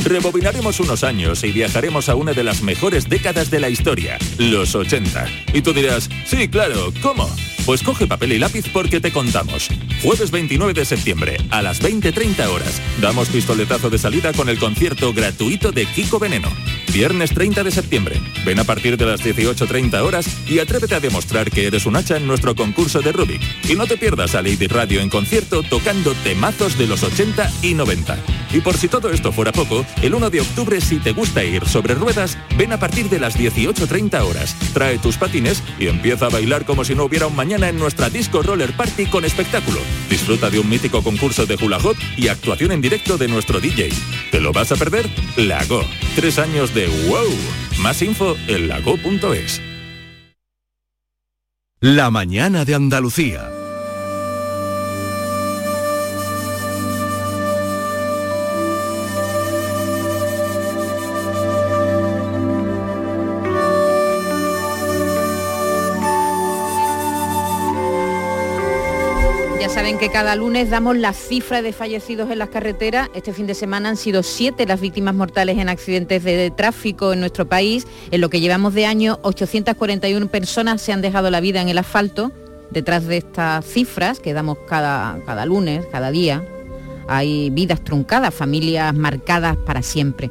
Rebobinaremos unos años y viajaremos a una de las mejores décadas de la historia, los 80. Y tú dirás, sí, claro, ¿cómo? Pues coge papel y lápiz porque te contamos. Jueves 29 de septiembre, a las 20.30 horas, damos pistoletazo de salida con el concierto gratuito de Kiko Veneno. Viernes 30 de septiembre, ven a partir de las 18.30 horas y atrévete a demostrar que eres un hacha en nuestro concurso de Rubik. Y no te pierdas a Lady Radio en concierto tocando temazos de los 80 y 90. Y por si todo esto fuera poco, el 1 de octubre si te gusta ir sobre ruedas, ven a partir de las 18.30 horas. Trae tus patines y empieza a bailar como si no hubiera un mañana en nuestra disco roller party con espectáculo. Disfruta de un mítico concurso de hula hoop y actuación en directo de nuestro DJ. ¿Te lo vas a perder? Lago. Tres años de wow. Más info en lago.es. La mañana de Andalucía. Saben que cada lunes damos la cifra de fallecidos en las carreteras. Este fin de semana han sido siete las víctimas mortales en accidentes de tráfico en nuestro país. En lo que llevamos de año, 841 personas se han dejado la vida en el asfalto. Detrás de estas cifras que damos cada, cada lunes, cada día, hay vidas truncadas, familias marcadas para siempre.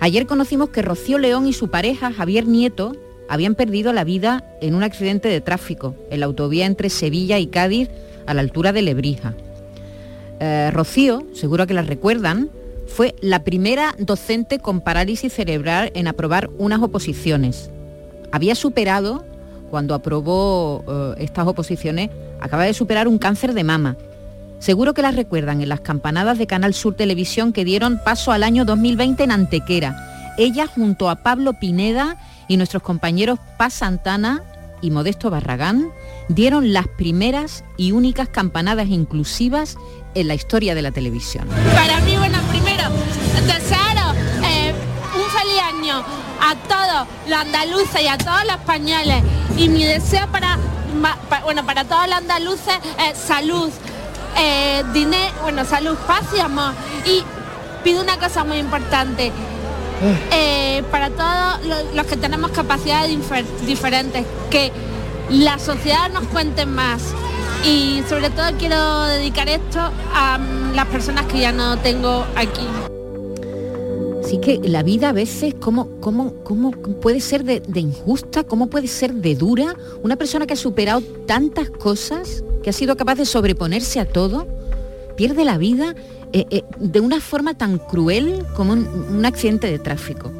Ayer conocimos que Rocío León y su pareja, Javier Nieto, habían perdido la vida en un accidente de tráfico en la autovía entre Sevilla y Cádiz a la altura de Lebrija. Eh, Rocío, seguro que la recuerdan, fue la primera docente con parálisis cerebral en aprobar unas oposiciones. Había superado, cuando aprobó eh, estas oposiciones, acaba de superar un cáncer de mama. Seguro que la recuerdan en las campanadas de Canal Sur Televisión que dieron paso al año 2020 en Antequera. Ella junto a Pablo Pineda y nuestros compañeros Paz Santana y Modesto Barragán dieron las primeras y únicas campanadas inclusivas en la historia de la televisión. Para mí, bueno, primero, desearos eh, un feliz año a todos los andaluces y a todos los españoles. Y mi deseo para, bueno, para todos los andaluces es salud, eh, dinero, bueno, salud, paz y amor. Y pido una cosa muy importante. Eh, para todos lo- los que tenemos capacidades difer- diferentes, que la sociedad nos cuente más. Y sobre todo quiero dedicar esto a mm, las personas que ya no tengo aquí. Así que la vida a veces, ¿cómo, cómo, cómo puede ser de injusta? ¿Cómo puede ser de dura? Una persona que ha superado tantas cosas, que ha sido capaz de sobreponerse a todo, pierde la vida eh, eh, de una forma tan cruel como un, un accidente de tráfico.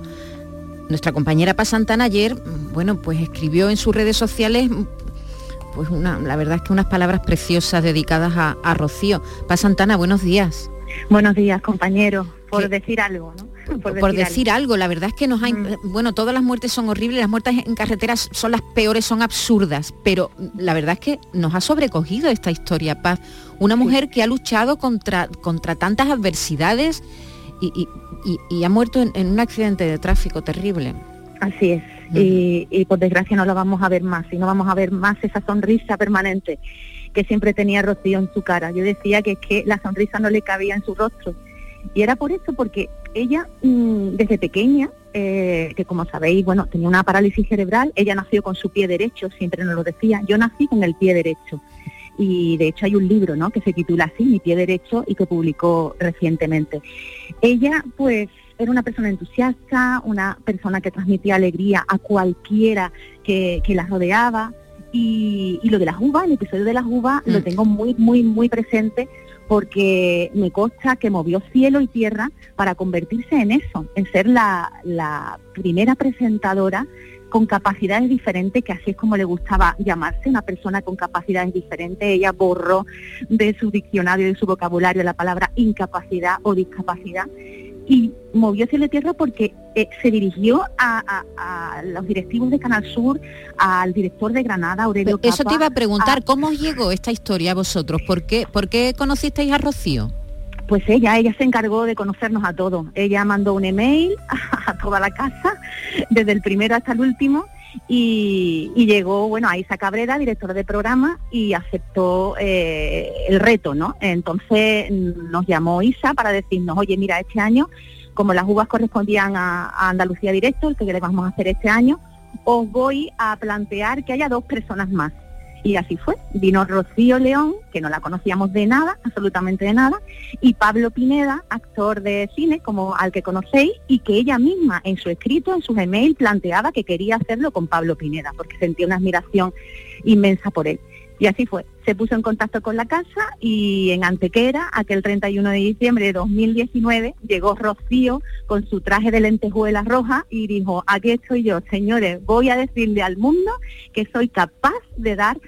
Nuestra compañera Paz Santana ayer, mm, bueno, pues escribió en sus redes sociales, mm, pues una, la verdad es que unas palabras preciosas dedicadas a, a Rocío. Paz Santana, buenos días. Buenos días, compañeros, por decir algo, ¿no? Por, decir, algo. la verdad es que nos ha... imp- Bueno, todas las muertes son horribles, las muertes en carreteras son las peores, son absurdas, pero la verdad es que nos ha sobrecogido esta historia, Paz. Una mujer que ha luchado contra, contra tantas adversidades y, y- y- y ha muerto en, en un accidente de tráfico terrible. Así es. Y, y por desgracia no la vamos a ver más, y no vamos a ver más esa sonrisa permanente que siempre tenía Rocío en su cara. Yo decía que es que la sonrisa no le cabía en su rostro. Y era por eso, porque ella mm, desde pequeña, eh, que como sabéis, bueno, tenía una parálisis cerebral, ella nació con su pie derecho, siempre nos lo decía, yo nací con el pie derecho. Y de hecho hay un libro, ¿no? Que se titula así, Mi pie derecho, y que publicó recientemente. Ella, pues, era una persona entusiasta, una persona que transmitía alegría a cualquiera que, que la rodeaba. Y, y lo de las uvas, el episodio de las uvas, lo tengo muy, muy, muy presente porque me consta que movió cielo y tierra para convertirse en eso, en ser la, primera presentadora con capacidades diferentes, que así es como le gustaba llamarse, una persona con capacidades diferentes. Ella borró de su diccionario, de su vocabulario la palabra incapacidad o discapacidad y movió cielo y tierra porque eh, se dirigió a, a- a los directivos de Canal Sur, al director de Granada, Aurelio Eso te iba a preguntar, a- ¿cómo os llegó esta historia a vosotros? ¿Por qué, por qué conocisteis a Rocío? Pues ella, ella se encargó de conocernos a todos. Ella mandó un email a toda la casa, desde el primero hasta el último, y, y llegó, bueno, a Isa Cabrera, directora de programa, y aceptó eh, el reto, ¿no? Entonces mm, nos llamó Isa para decirnos, oye, mira, este año, como las uvas correspondían a Andalucía Directo, el que le vamos a hacer este año, os voy a plantear que haya dos personas más. Y así fue. Vino Rocío León, que no la conocíamos de nada, absolutamente de nada, y Pablo Pineda, actor de cine, como al que conocéis, y que ella misma en su escrito, en sus email, planteaba que quería hacerlo con Pablo Pineda, porque sentía una admiración inmensa por él. Y así fue. Se puso en contacto con la casa y en Antequera, aquel 31 de diciembre de 2019, llegó Rocío con su traje de lentejuelas rojas y dijo, aquí estoy yo, señores, voy a decirle al mundo que soy capaz de dar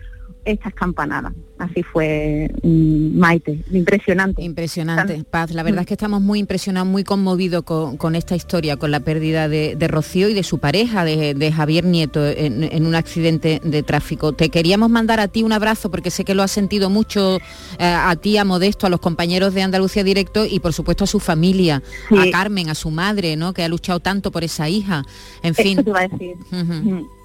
estas campanadas. Así fue mm, Maite, impresionante. Impresionante, Paz. La verdad es que estamos muy impresionados, muy conmovidos con, esta historia, con la pérdida de, Rocío y de su pareja, de, Javier Nieto, en, un accidente de tráfico. Te queríamos mandar a ti un abrazo porque sé que lo has sentido mucho eh, a ti, a Modesto, a los compañeros de Andalucía Directo y por supuesto a su familia, a Carmen, a su madre, ¿no? que ha luchado tanto por esa hija. En fin. te a decir.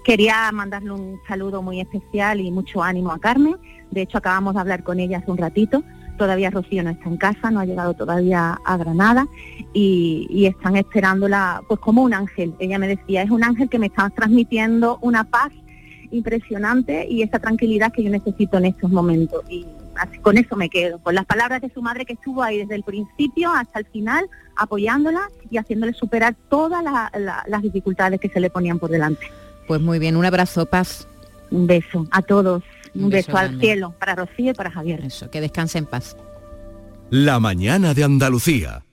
Quería mandarle un saludo muy especial y mucho ánimo a Carmen. De hecho, acabamos de hablar con ella hace un ratito. Todavía Rocío no está en casa, no ha llegado todavía a Granada y, están esperándola pues como un ángel. Ella me decía, es un ángel que me está transmitiendo una paz impresionante y esa tranquilidad que yo necesito en estos momentos. Y así, con eso me quedo, con las palabras de su madre que estuvo ahí desde el principio hasta el final, apoyándola y haciéndole superar todas las dificultades que se le ponían por delante. Pues muy bien, un abrazo, paz. Un beso a todos, un, beso, al cielo para Rocío y para Javier. Eso, que descanse en paz. La mañana de Andalucía.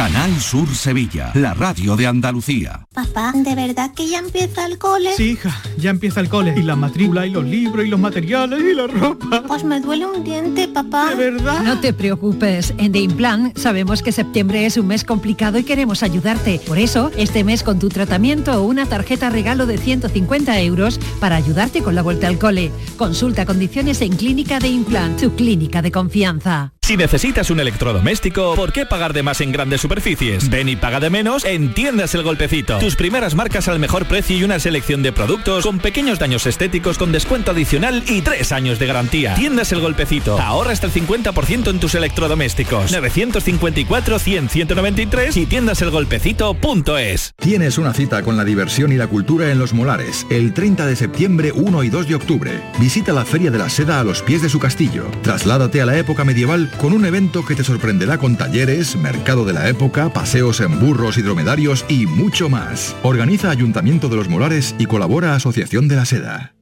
Canal Sur Sevilla, la radio de Andalucía. Papá, ¿de verdad que ya empieza el cole? Sí, hija, ya empieza el cole. Y la matrícula, y los libros, y los materiales, y la ropa. Pues me duele un diente, papá. ¿De verdad? No te preocupes. En The Implant sabemos que septiembre es un mes complicado y queremos ayudarte. Por eso, este mes con tu tratamiento o una tarjeta regalo de 150 euros para ayudarte con la vuelta al cole. Consulta condiciones en Clínica de Implant, tu clínica de confianza. Si necesitas un electrodoméstico, ¿por qué pagar de más en grandes superficies? Ven y paga de menos en Tiendas El Golpecito. Tus primeras marcas al mejor precio y una selección de productos con pequeños daños estéticos con descuento adicional y tres años de garantía. Tiendas El Golpecito. Ahorra hasta el 50% en tus electrodomésticos. 954-100-193 y tiendaselgolpecito.es. Tienes una cita con la diversión y la cultura en Los Molares el 30 de septiembre, 1 y 2 de octubre. Visita la Feria de la Seda a los pies de su castillo. Trasládate a la época medieval con un evento que te sorprenderá con talleres, mercado de la época, paseos en burros y dromedarios y mucho más. Organiza Ayuntamiento de los Molares y colabora Asociación de la Seda.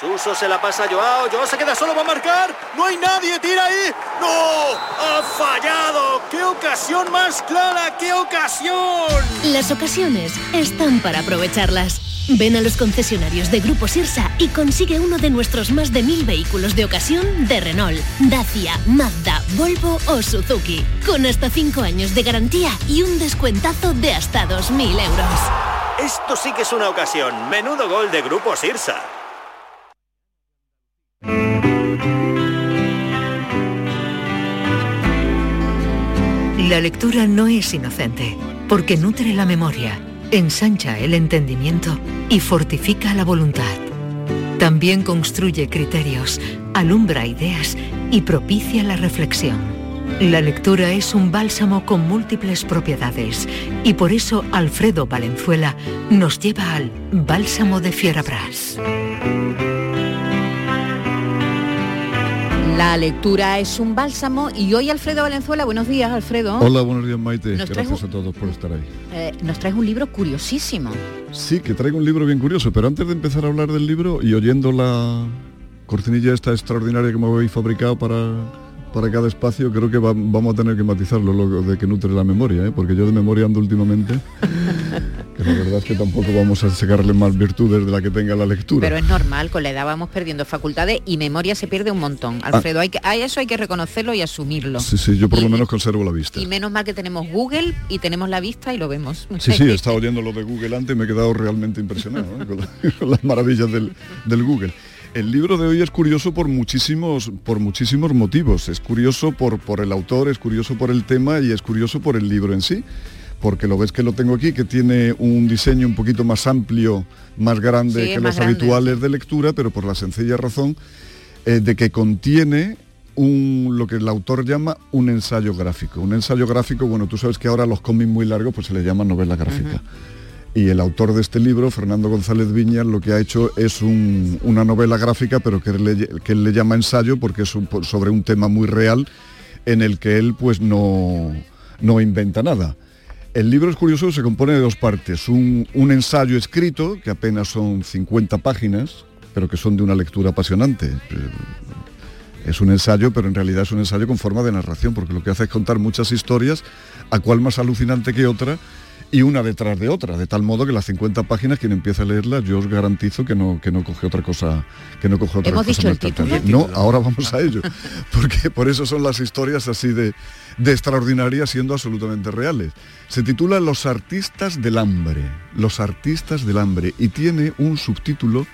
Suso se la pasa a Joao, Joao se queda solo, va a marcar, no hay nadie, tira ahí, no, ha fallado, qué ocasión más clara, qué ocasión. Las ocasiones están para aprovecharlas. Ven a los concesionarios de Grupo Sirsa y consigue uno de nuestros más de mil vehículos de ocasión de Renault, Dacia, Mazda, Volvo o Suzuki, con hasta 5 años de garantía y un descuentazo de hasta 2.000 euros. Esto sí que es una ocasión. Menudo gol de Grupo Sirsa. La lectura no es inocente, porque nutre la memoria ensancha el entendimiento y fortifica la voluntad. También construye criterios, alumbra ideas y propicia la reflexión. La lectura es un bálsamo con múltiples propiedades y por eso Alfredo Valenzuela nos lleva al Bálsamo de Fierabras. La lectura es un bálsamo y hoy Alfredo Valenzuela, buenos días Alfredo. Hola, buenos días Maite, gracias a todos por estar ahí. Eh, nos traes un libro curiosísimo. Sí, que traigo un libro bien curioso, pero antes de empezar a hablar del libro y oyendo la cortinilla esta extraordinaria que me habéis fabricado para para cada espacio, creo que vamos a tener que matizarlo, lo de que nutre la memoria, ¿eh? porque yo de memoria ando últimamente, que la verdad es que tampoco vamos a sacarle más virtudes de la que tenga la lectura. Pero es normal, con la edad vamos perdiendo facultades y memoria se pierde un montón. Ah. Alfredo, hay que, eso hay que reconocerlo y asumirlo. Sí, sí, yo por lo menos conservo la vista. Y menos mal que tenemos Google y tenemos la vista y lo vemos. Sí, sí, he estado oyendo lo de Google antes y me he quedado realmente impresionado ¿eh? con, las maravillas del, del Google. El libro de hoy es curioso por muchísimos, por muchísimos motivos. Es curioso por, por el autor, es curioso por el tema y es curioso por el libro en sí. Porque lo ves que lo tengo aquí, que tiene un diseño un poquito más amplio, más grande que los habituales de lectura, pero por la sencilla razón eh, de que contiene un, lo que el autor llama un ensayo gráfico. Un ensayo gráfico, bueno, tú sabes que ahora los cómics muy largos pues se le llama novela gráfica. Y el autor de este libro, Fernando González Viñas, lo que ha hecho es una novela gráfica, pero que él, le, llama ensayo porque es sobre un tema muy real en el que él pues no, no inventa nada. El libro es curioso, se compone de dos partes. Un, un, ensayo escrito, que apenas son 50 páginas, pero que son de una lectura apasionante. Eh, es un ensayo, pero en realidad es un ensayo con forma de narración, porque lo que hace es contar muchas historias, a cual más alucinante que otra, y una detrás de otra, de tal modo que las 50 páginas, quien empieza a leerlas, yo os garantizo que no, que no coge otra cosa, que no coge otra ¿Hemos cosa. Dicho el título? No, ahora vamos a ello, porque por eso son las historias así de, de extraordinarias siendo absolutamente reales. Se titula Los artistas del hambre, los artistas del hambre, y tiene un subtítulo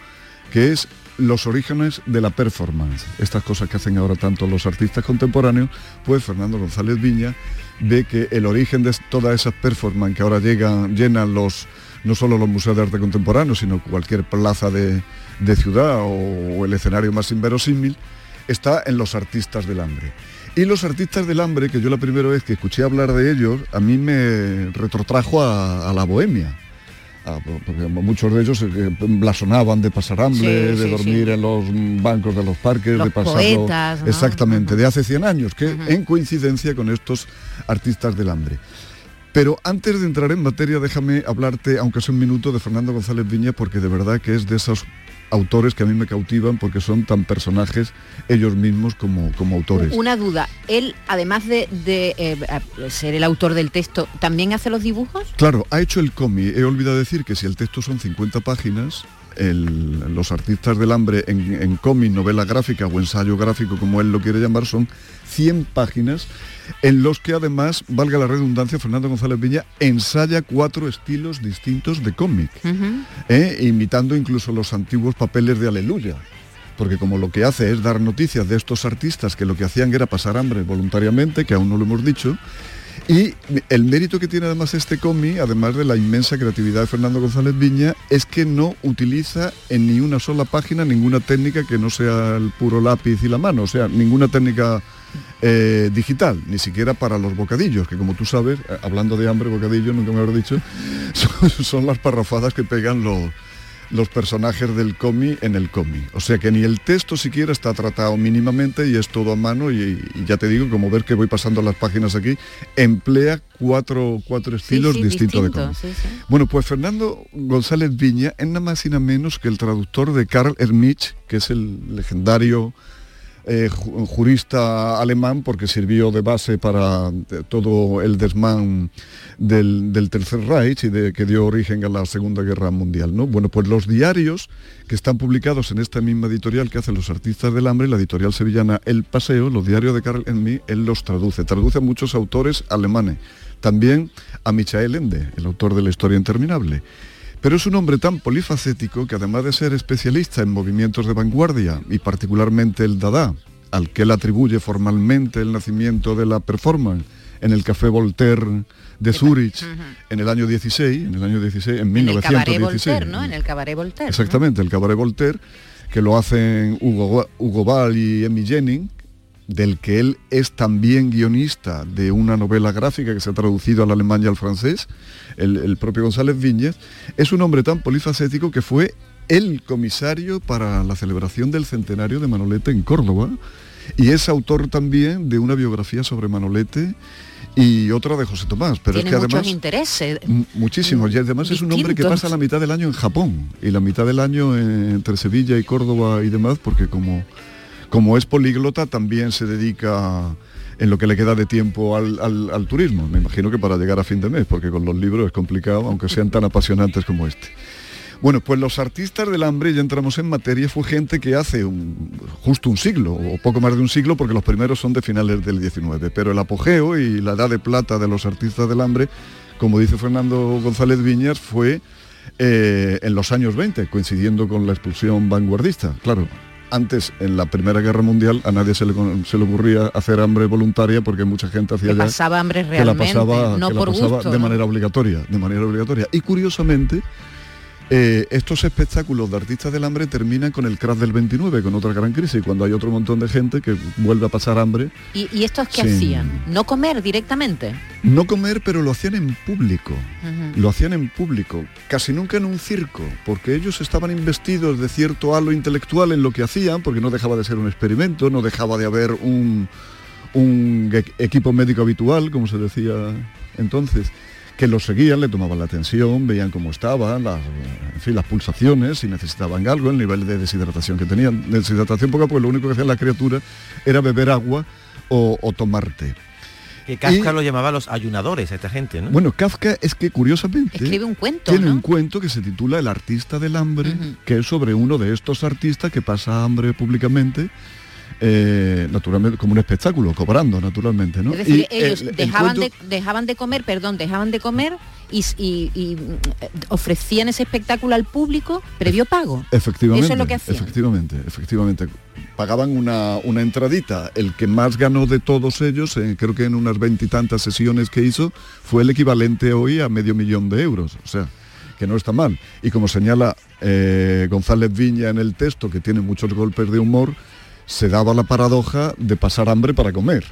que es los orígenes de la performance, estas cosas que hacen ahora tanto los artistas contemporáneos, pues Fernando González Viña ve que el origen de todas esas performances que ahora llegan, llenan los, no solo los museos de arte contemporáneo, sino cualquier plaza de, ciudad o, el escenario más inverosímil, está en los artistas del hambre. Y los artistas del hambre, que yo la primera vez que escuché hablar de ellos, a mí me retrotrajo a la bohemia Ah, porque muchos de ellos eh, blasonaban de pasar hambre, de dormir en los bancos de los parques, de pasar exactamente, de hace 100 años, que en coincidencia con estos artistas del hambre. Pero antes de entrar en materia, déjame hablarte, aunque sea un minuto, de Fernando González Viña, porque de verdad que es de esos autores que a mí me cautivan porque son tan personajes ellos mismos como, como autores. Una duda, él, además de, eh, ser el autor del texto, ¿también hace los dibujos? Claro, ha hecho el cómic. He olvidado decir que si el texto son 50 páginas, los artistas del hambre en, en cómic, novela gráfica o ensayo gráfico, como él lo quiere llamar, son 100 páginas en los que además, valga la redundancia, Fernando González Viña ensaya cuatro estilos distintos de cómic, ¿eh? imitando incluso los antiguos papeles de Aleluya porque como lo que hace es dar noticias de estos artistas que lo que hacían era pasar hambre voluntariamente, que aún no lo hemos dicho, y el mérito que tiene además este cómic, además de la inmensa creatividad de Fernando González Viña, es que no utiliza en ni una sola página ninguna técnica que no sea el puro lápiz y la mano, o sea, ninguna técnica eh, digital, ni siquiera para los bocadillos, que como tú sabes, eh, hablando de hambre, bocadillo, nunca me habrás dicho, son, las parrafadas que pegan los, los personajes del cómic en el cómic. O sea que ni el texto siquiera está tratado mínimamente y es todo a mano y, ya te digo, como ver que voy pasando las páginas aquí, emplea cuatro, cuatro estilos distintos de cómic. Bueno, pues Fernando González Viña es nada más y nada menos que el traductor de Karl Hermich, que es el legendario eh, jurista alemán porque sirvió de base para eh, todo el desmán del, Tercer Reich y de, que dio origen a la Segunda Guerra Mundial. ¿no? Bueno, pues los diarios que están publicados en esta misma editorial que hacen los artistas del hambre, la editorial sevillana El Paseo, los diarios de Karl Enmi, él los traduce. Traduce a muchos autores alemanes. También a Michael Ende, el autor de La Historia Interminable. Pero es un hombre tan polifacético que además de ser especialista en movimientos de vanguardia y particularmente el Dada, al que él atribuye formalmente el nacimiento de la performance en el Café Voltaire de Zurich en el año 16, en el año 16, en 1916. Voltaire, ¿no? En el Cabaret Voltaire. Exactamente, el Cabaret Voltaire, que lo hacen Hugo, Hugo Ball y Emmy Jennings, del que él es también guionista de una novela gráfica que se ha traducido al alemán y al francés, el, propio González Viñez, es un hombre tan polifacético que fue el comisario para la celebración del centenario de Manolete en Córdoba y es autor también de una biografía sobre Manolete y otra de José Tomás. Pero es que además... intereses. Muchísimos. Y además es un hombre que pasa la mitad del año en Japón y la mitad del año entre Sevilla y Córdoba y demás, porque como, como es políglota también se dedica en lo que le queda de tiempo al, turismo. Me imagino que para llegar a fin de mes, porque con los libros es complicado, aunque sean tan apasionantes como este. Bueno, pues los artistas del hambre, ya entramos en materia, fue gente que hace justo un siglo, o poco más de un siglo, porque los primeros son de finales del 19, pero el apogeo y la edad de plata de los artistas del hambre, como dice Fernando González Viñas, fue eh, en los años 20, coincidiendo con la expulsión vanguardista. Claro, antes, en la Primera Guerra Mundial, a nadie se le, ocurría hacer hambre voluntaria porque mucha gente hacía ya pasaba hambre realmente, que la pasaba, no por de manera obligatoria, de manera obligatoria. Y curiosamente, eh, estos espectáculos de artistas del hambre terminan con el crash del 29, con otra gran crisis, cuando hay otro montón de gente que vuelve a pasar hambre. ¿Y, y estos qué hacían? ¿No comer directamente? No comer, pero lo hacían en público. Lo hacían en público, casi nunca en un circo, porque ellos estaban investidos de cierto halo intelectual en lo que hacían, porque no dejaba de ser un experimento, no dejaba de haber un, un e- equipo médico habitual, como se decía entonces, que los seguían, le tomaban la atención, veían cómo estaban, las, en fin, las pulsaciones, si necesitaban algo, el nivel de deshidratación que tenían. Deshidratación poca, porque lo único que hacía la criatura era beber agua o, o tomar té. Que Kafka Y- lo llamaba los ayunadores a esta gente, ¿no? Bueno, Kafka es que curiosamente Escribe un cuento, tiene ¿no? un cuento que se titula El artista del hambre, que es sobre uno de estos artistas que pasa hambre públicamente, eh, naturalmente como un espectáculo, cobrando naturalmente, ¿no? Es decir, Y ellos el- el dejaban, cuento- de, dejaban de comer, perdón, dejaban de comer y, y- y, mm, ofrecían ese espectáculo al público previo pago. Efectivamente, Eso es lo que hacían. efectivamente, efectivamente. Pagaban una, una entradita. El que más ganó de todos ellos, eh, creo que en unas veintitantas sesiones que hizo, fue el equivalente hoy a medio millón de euros. O sea, que no está mal. Y como señala eh, González Viña en el texto, que tiene muchos golpes de humor, se daba la paradoja de pasar hambre para comer.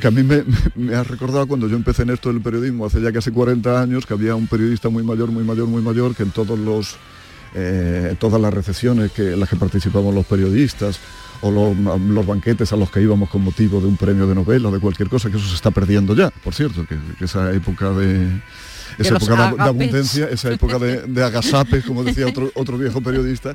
Que a mí me, me ha recordado cuando yo empecé en esto del periodismo hace ya casi 40 años, que había un periodista muy mayor, muy mayor, muy mayor, que en eh, todas las recepciones que en las que participamos los periodistas o los, banquetes a los que íbamos con motivo de un premio de novela o de cualquier cosa, que eso se está perdiendo ya, por cierto, que, esa época De esa época de, de abundancia, esa época de, de agasapes, como decía otro, otro viejo periodista,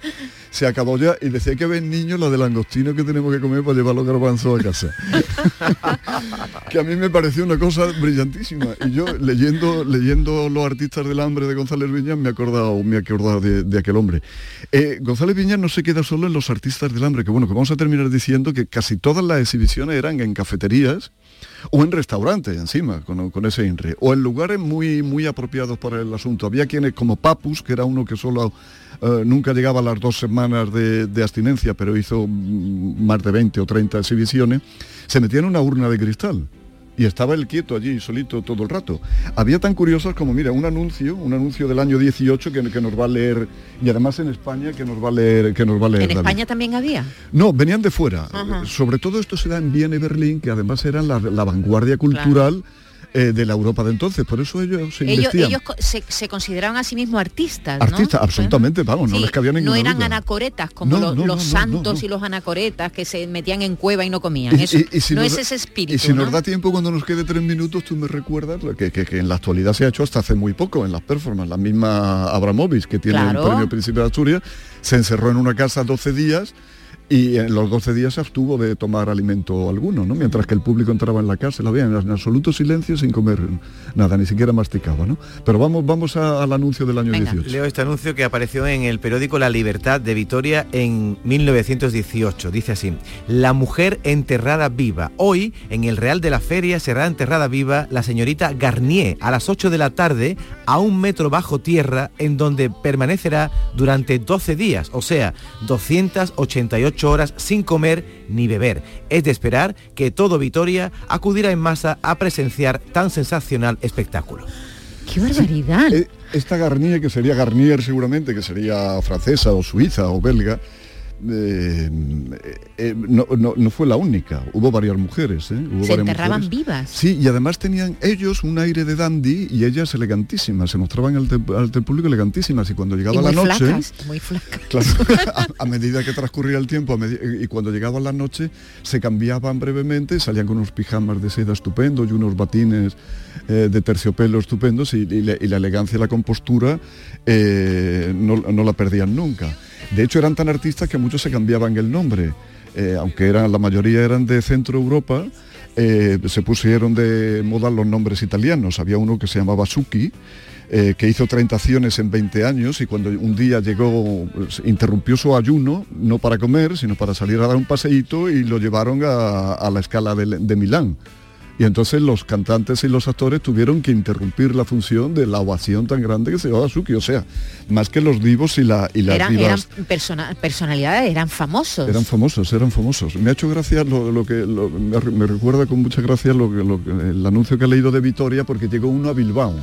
se acabó ya y decía que ven niños la del langostino que tenemos que comer para llevar los garbanzos a casa. que a mí me pareció una cosa brillantísima. Y yo leyendo, leyendo los artistas del hambre de González Viñas me he acordado, me he acordado de, de aquel hombre. Eh, González Viñas no se queda solo en los artistas del hambre, que bueno, que vamos a terminar diciendo que casi todas las exhibiciones eran en cafeterías o en restaurantes encima, con, con ese INRE, o en lugares muy, muy apropiados para el asunto. Había quienes como Papus, que era uno que solo eh, nunca llegaba a las dos semanas de, abstinencia, pero hizo mm, más de 20 o 30 exhibiciones, se metía en una urna de cristal. Y estaba él quieto allí, solito, todo el rato. Había tan curiosas como, mira, un anuncio, un anuncio del año 18 que, que nos va a leer, y además en España que nos va a leer, que nos va a leer ¿En David. España también había? No, venían de fuera. Ajá. Sobre todo esto se da en Viena y Berlín, que además eran la, la vanguardia cultural eh, de la Europa de entonces. Por eso ellos se Ellos, ellos se, se consideraban a sí mismos artistas, ¿no? Artistas, absolutamente, vamos, no les cabía ninguna no eran duda. anacoretas como No, los, no, los santos y los anacoretas que se metían en cueva y no comían. Y- Eso, y- y si no nos es ese espíritu. Y si nos ¿no? da tiempo cuando nos quede tres minutos, tú me recuerdas que, que- que en la actualidad se ha hecho hasta hace muy poco en las performances. La misma Abramovich, que tiene Claro. el premio Príncipe de Asturias, se encerró en una casa 12 días y en los 12 días se abstuvo de tomar alimento alguno, ¿no? Mientras que el público entraba en la casa, la veía en absoluto silencio sin comer nada, ni siquiera masticaba, ¿no? Pero vamos, vamos a- al anuncio del año 18. Leo este anuncio que apareció en el periódico La Libertad de Vitoria en 1918. Dice así, la mujer enterrada viva. Hoy, en el Real de la Feria, será enterrada viva la señorita Garnier a las 8 de la tarde a un metro bajo tierra en donde permanecerá durante 12 días, o sea, 288 horas sin comer ni beber. Es de esperar que todo Vitoria acudirá en masa a presenciar tan sensacional espectáculo. ¡Qué barbaridad! Eh, Esta Garnier, que sería Garnier seguramente, que sería francesa o suiza o belga, eh, eh, no, no- no fue la única, hubo varias mujeres. ¿eh? Hubo se varias enterraban mujeres. vivas. Sí, y además tenían ellos un aire de dandy y ellas elegantísimas, se mostraban al, al público elegantísimas y cuando llegaba y muy la noche... flacas, muy flacas. Claro, a, a medida que transcurría el tiempo y cuando llegaba la noche se cambiaban brevemente, salían con unos pijamas de seda estupendos y unos batines de terciopelo estupendos y, y la, y la elegancia y la compostura no, no la perdían nunca. De hecho eran tan artistas que muchos se cambiaban el nombre, eh, aunque eran, la mayoría eran de Centro Europa, eh, se pusieron de moda los nombres italianos. Había uno que se llamaba Suki, eh, que hizo 30 acciones en 20 años y cuando un día llegó, interrumpió su ayuno, no para comer, sino para salir a dar un paseíto y lo llevaron a, a la escala de, de Milán. Y entonces los cantantes y los actores tuvieron que interrumpir la función de la ovación tan grande que se llevaba Suki. O sea, más que los divos y, la, y las Eran, eran divas persona- personalidades, eran famosos. eran famosos, eran famosos. Me ha hecho gracia lo, lo que lo- me, re- me recuerda con mucha gracia lo, que- lo el anuncio que he leído de Vitoria porque llegó uno a Bilbao.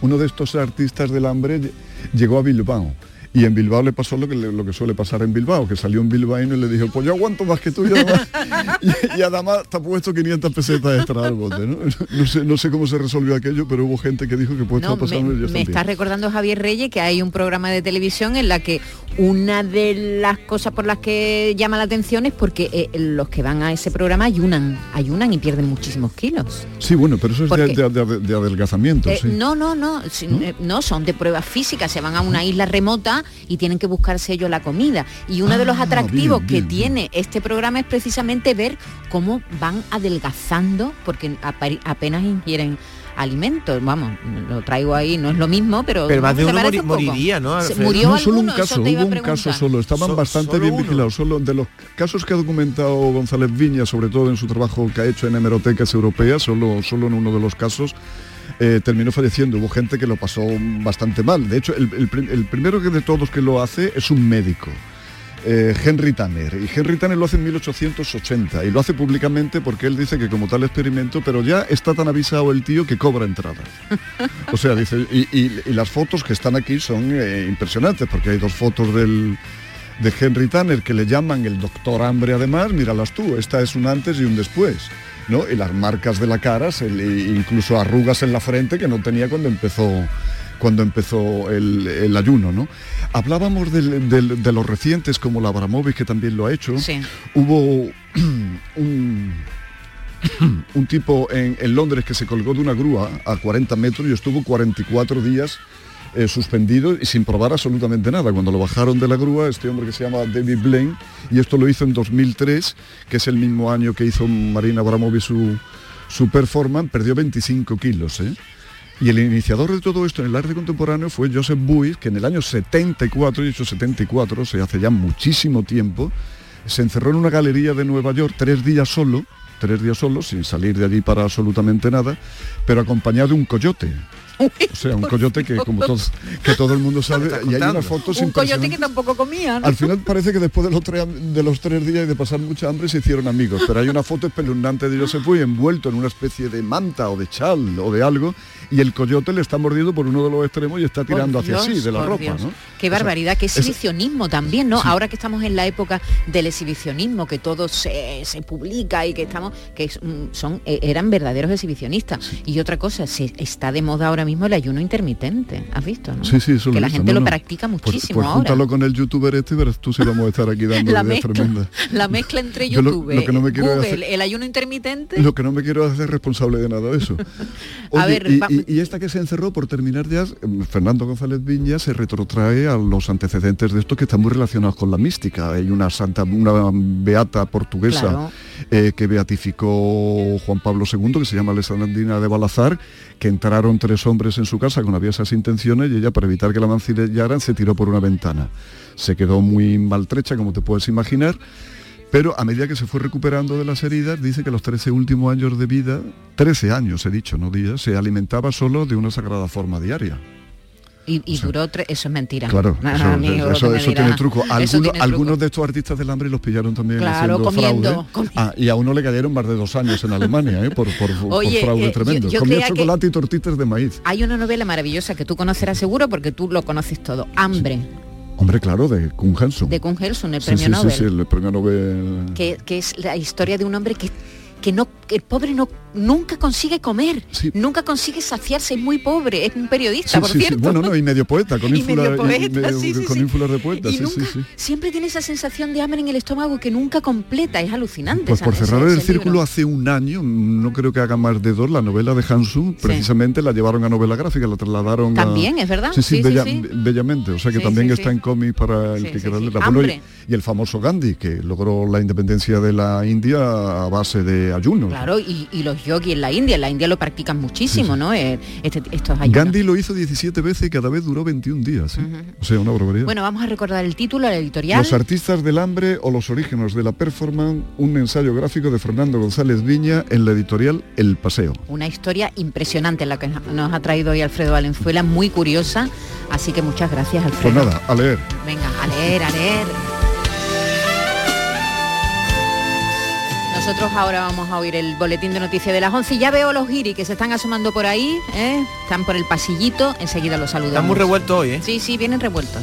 Uno de estos artistas del hambre lle- llegó a Bilbao. Y en Bilbao le pasó lo que, lo que suele pasar en Bilbao, que salió un bilbaíno y le dijo, pues yo aguanto más que tú y además, y, y además te ha puesto 500 pesetas extra al bote, ¿no? No sé, no sé cómo se resolvió aquello, pero hubo gente que dijo que puesto No, pasar me, me está recordando Javier Reyes que hay un programa de televisión en la que una de las cosas por las que llama la atención es porque eh, los que van a ese programa ayunan, ayunan y pierden muchísimos kilos. Sí, bueno, pero eso es de, Porque- de- de- de adelgazamiento, Eh, sí. No, no, no, si- eh, no, son de pruebas físicas, se van a una isla remota y tienen que buscarse ellos la comida. Y uno de los Ah, atractivos bien, que bien, tiene este programa es precisamente ver cómo van adelgazando, porque apenas ingieren alimentos. Vamos, lo traigo ahí, no es lo mismo, pero... Pero más de ¿se uno mori- un moriría, ¿no, Se murió no solo un alguno, caso, hubo un caso solo, estaban So- bastante solo bien uno. vigilados. Solo de los casos que ha documentado González Viña, sobre todo en su trabajo que ha hecho en hemerotecas europeas, solo, solo en uno de los casos, eh, terminó falleciendo. Hubo gente que lo pasó bastante mal. De hecho, el, el el primero de todos que lo hace es un médico. eh, Henry Tanner. Y Henry Tanner lo hace en 1880 y lo hace públicamente porque él dice que como tal experimento, pero ya está tan avisado el tío que cobra entrada. O sea, dice, y las fotos que están aquí son eh, impresionantes, porque hay dos fotos del, de Henry Tanner que le llaman el doctor hambre además, míralas tú, esta es un antes y un después. ¿No? Y las marcas de la cara, se le- incluso arrugas en la frente que no tenía cuando empezó cuando empezó el, el ayuno, ¿no? Hablábamos del- del- de los recientes como la Abramovich, que también lo ha hecho. Sí. Hubo un, un tipo en, en Londres que se colgó de una grúa a 40 metros y estuvo 44 días eh, suspendido y sin probar absolutamente nada. Cuando lo bajaron de la grúa, este hombre que se llama David Blaine, y esto lo hizo en 2003, que es el mismo año que hizo Marina Abramovich su, su performance, perdió 25 kilos. ¿eh? Y el iniciador de todo esto en el arte contemporáneo fue Joseph Beuys, que en el año 74, y hecho 74, se hace ya muchísimo tiempo, se encerró en una galería de Nueva York tres días solo, tres días solo, sin salir de allí para absolutamente nada, pero acompañado de un coyote. O sea, un coyote que como todos, que todo el mundo sabe, y hay unas fotos Un coyote que tampoco comía, ¿no? Al final parece que después de los, tres, de los tres días y de pasar mucha hambre se hicieron amigos, pero hay una foto espeluznante de Joseph Puy envuelto en una especie de manta o de chal o de algo y el coyote le está mordiendo por uno de los extremos y está Por tirando hacia Dios, sí de la ropa. Qué O sea, barbaridad, qué es- exhibicionismo también, ¿no? Ahora que estamos en la época del exhibicionismo, que todo se, se publica y que estamos, que mm, son, eh, eran verdaderos exhibicionistas. Y otra cosa, se, está de moda ahora mismo el ayuno intermitente, ¿has visto? No? Sí, sí, eso lo que la gente lo practica Pues- muchísimo pues, ahora. júntalo con el youtuber este y verás tú si vamos a estar aquí dando La ideas mezcla, tremendas. la mezcla entre lo- YouTube, lo que no me quiero Google, hacer- el ayuno intermitente. Lo que no me quiero hacer responsable de nada de eso. A ver, y, y- y esta que se encerró, por terminar ya, mm, Fernando González Viña se retrotrae a los antecedentes de esto que están muy relacionados con la mística. Hay una santa, una beata portuguesa Claro. Eh, que beatificó Juan Pablo II, que se llama Alessandrina de Balazar, que entraron tres hombres en su casa con aviesas intenciones y ella, para evitar que la mancillaran, se tiró por una ventana. Se quedó muy maltrecha, como te puedes imaginar, pero a medida que se fue recuperando de las heridas, dice que los 13 últimos años de vida, 13 años he dicho, no días, se alimentaba solo de una sagrada forma diaria. Y, y duró tres, eso es mentira. Claro, eso, amigo, eso- tiene truco. Algunos, tiene truco. algunos de estos artistas del hambre los pillaron también Claro, haciendo comiendo, fraude. Ah, y a uno le cayeron más de dos años en Alemania, ¿eh? por, por- fraude eh, tremendo. yo Comía chocolate y tortitas de maíz. Hay una novela maravillosa que tú conocerás seguro porque tú lo conoces todo. Hambre, Hombre, claro, de Kung Hanson. de Kun Helson, el Sí, premio sí, Nobel. sí, sí, el premio Nobel. que, que es la historia de un hombre que, que no, el pobre no nunca consigue comer, nunca consigue saciarse, es muy pobre, es un periodista, Sí, por sí, cierto. Bueno, no, y medio poeta, con ínfulas de poeta, Y nunca-. Siempre tiene esa sensación de hambre en el estómago que nunca completa, es alucinante. Pues por cerrar el círculo hace un año, no creo que haga más de dos, la novela de Hansun, precisamente la llevaron a novela gráfica, la trasladaron a- También, ¿es verdad? Sí, sí, Sí, sí, bella- sí. bellamente, o sea que también está en cómic para el que quiera y, Hambre. y el famoso Gandhi, que logró la independencia de la India a base de ayunos. Claro, y, y los yogis en la India, en la India lo practican muchísimo, ¿no? Eh, este- estos ayunos. Gandhi lo hizo 17 veces y cada vez duró 21 días. ¿eh? O sea, una barbaridad. Bueno, vamos a recordar el título, la editorial. Los artistas del hambre o los orígenes de la performance, un ensayo gráfico de Fernando González Viña en la editorial El Paseo. Una historia impresionante la que nos ha traído hoy Alfredo Valenzuela, muy curiosa, así que muchas gracias Pues Alfredo. nada, a leer. Venga, a leer, a leer. Nosotros ahora vamos a oír el boletín de noticias de las 11. Ya veo los giri que se están asomando por ahí, ¿eh? están por el pasillito, enseguida los saludamos. Están muy revueltos hoy, ¿eh? Sí, sí, vienen revueltos.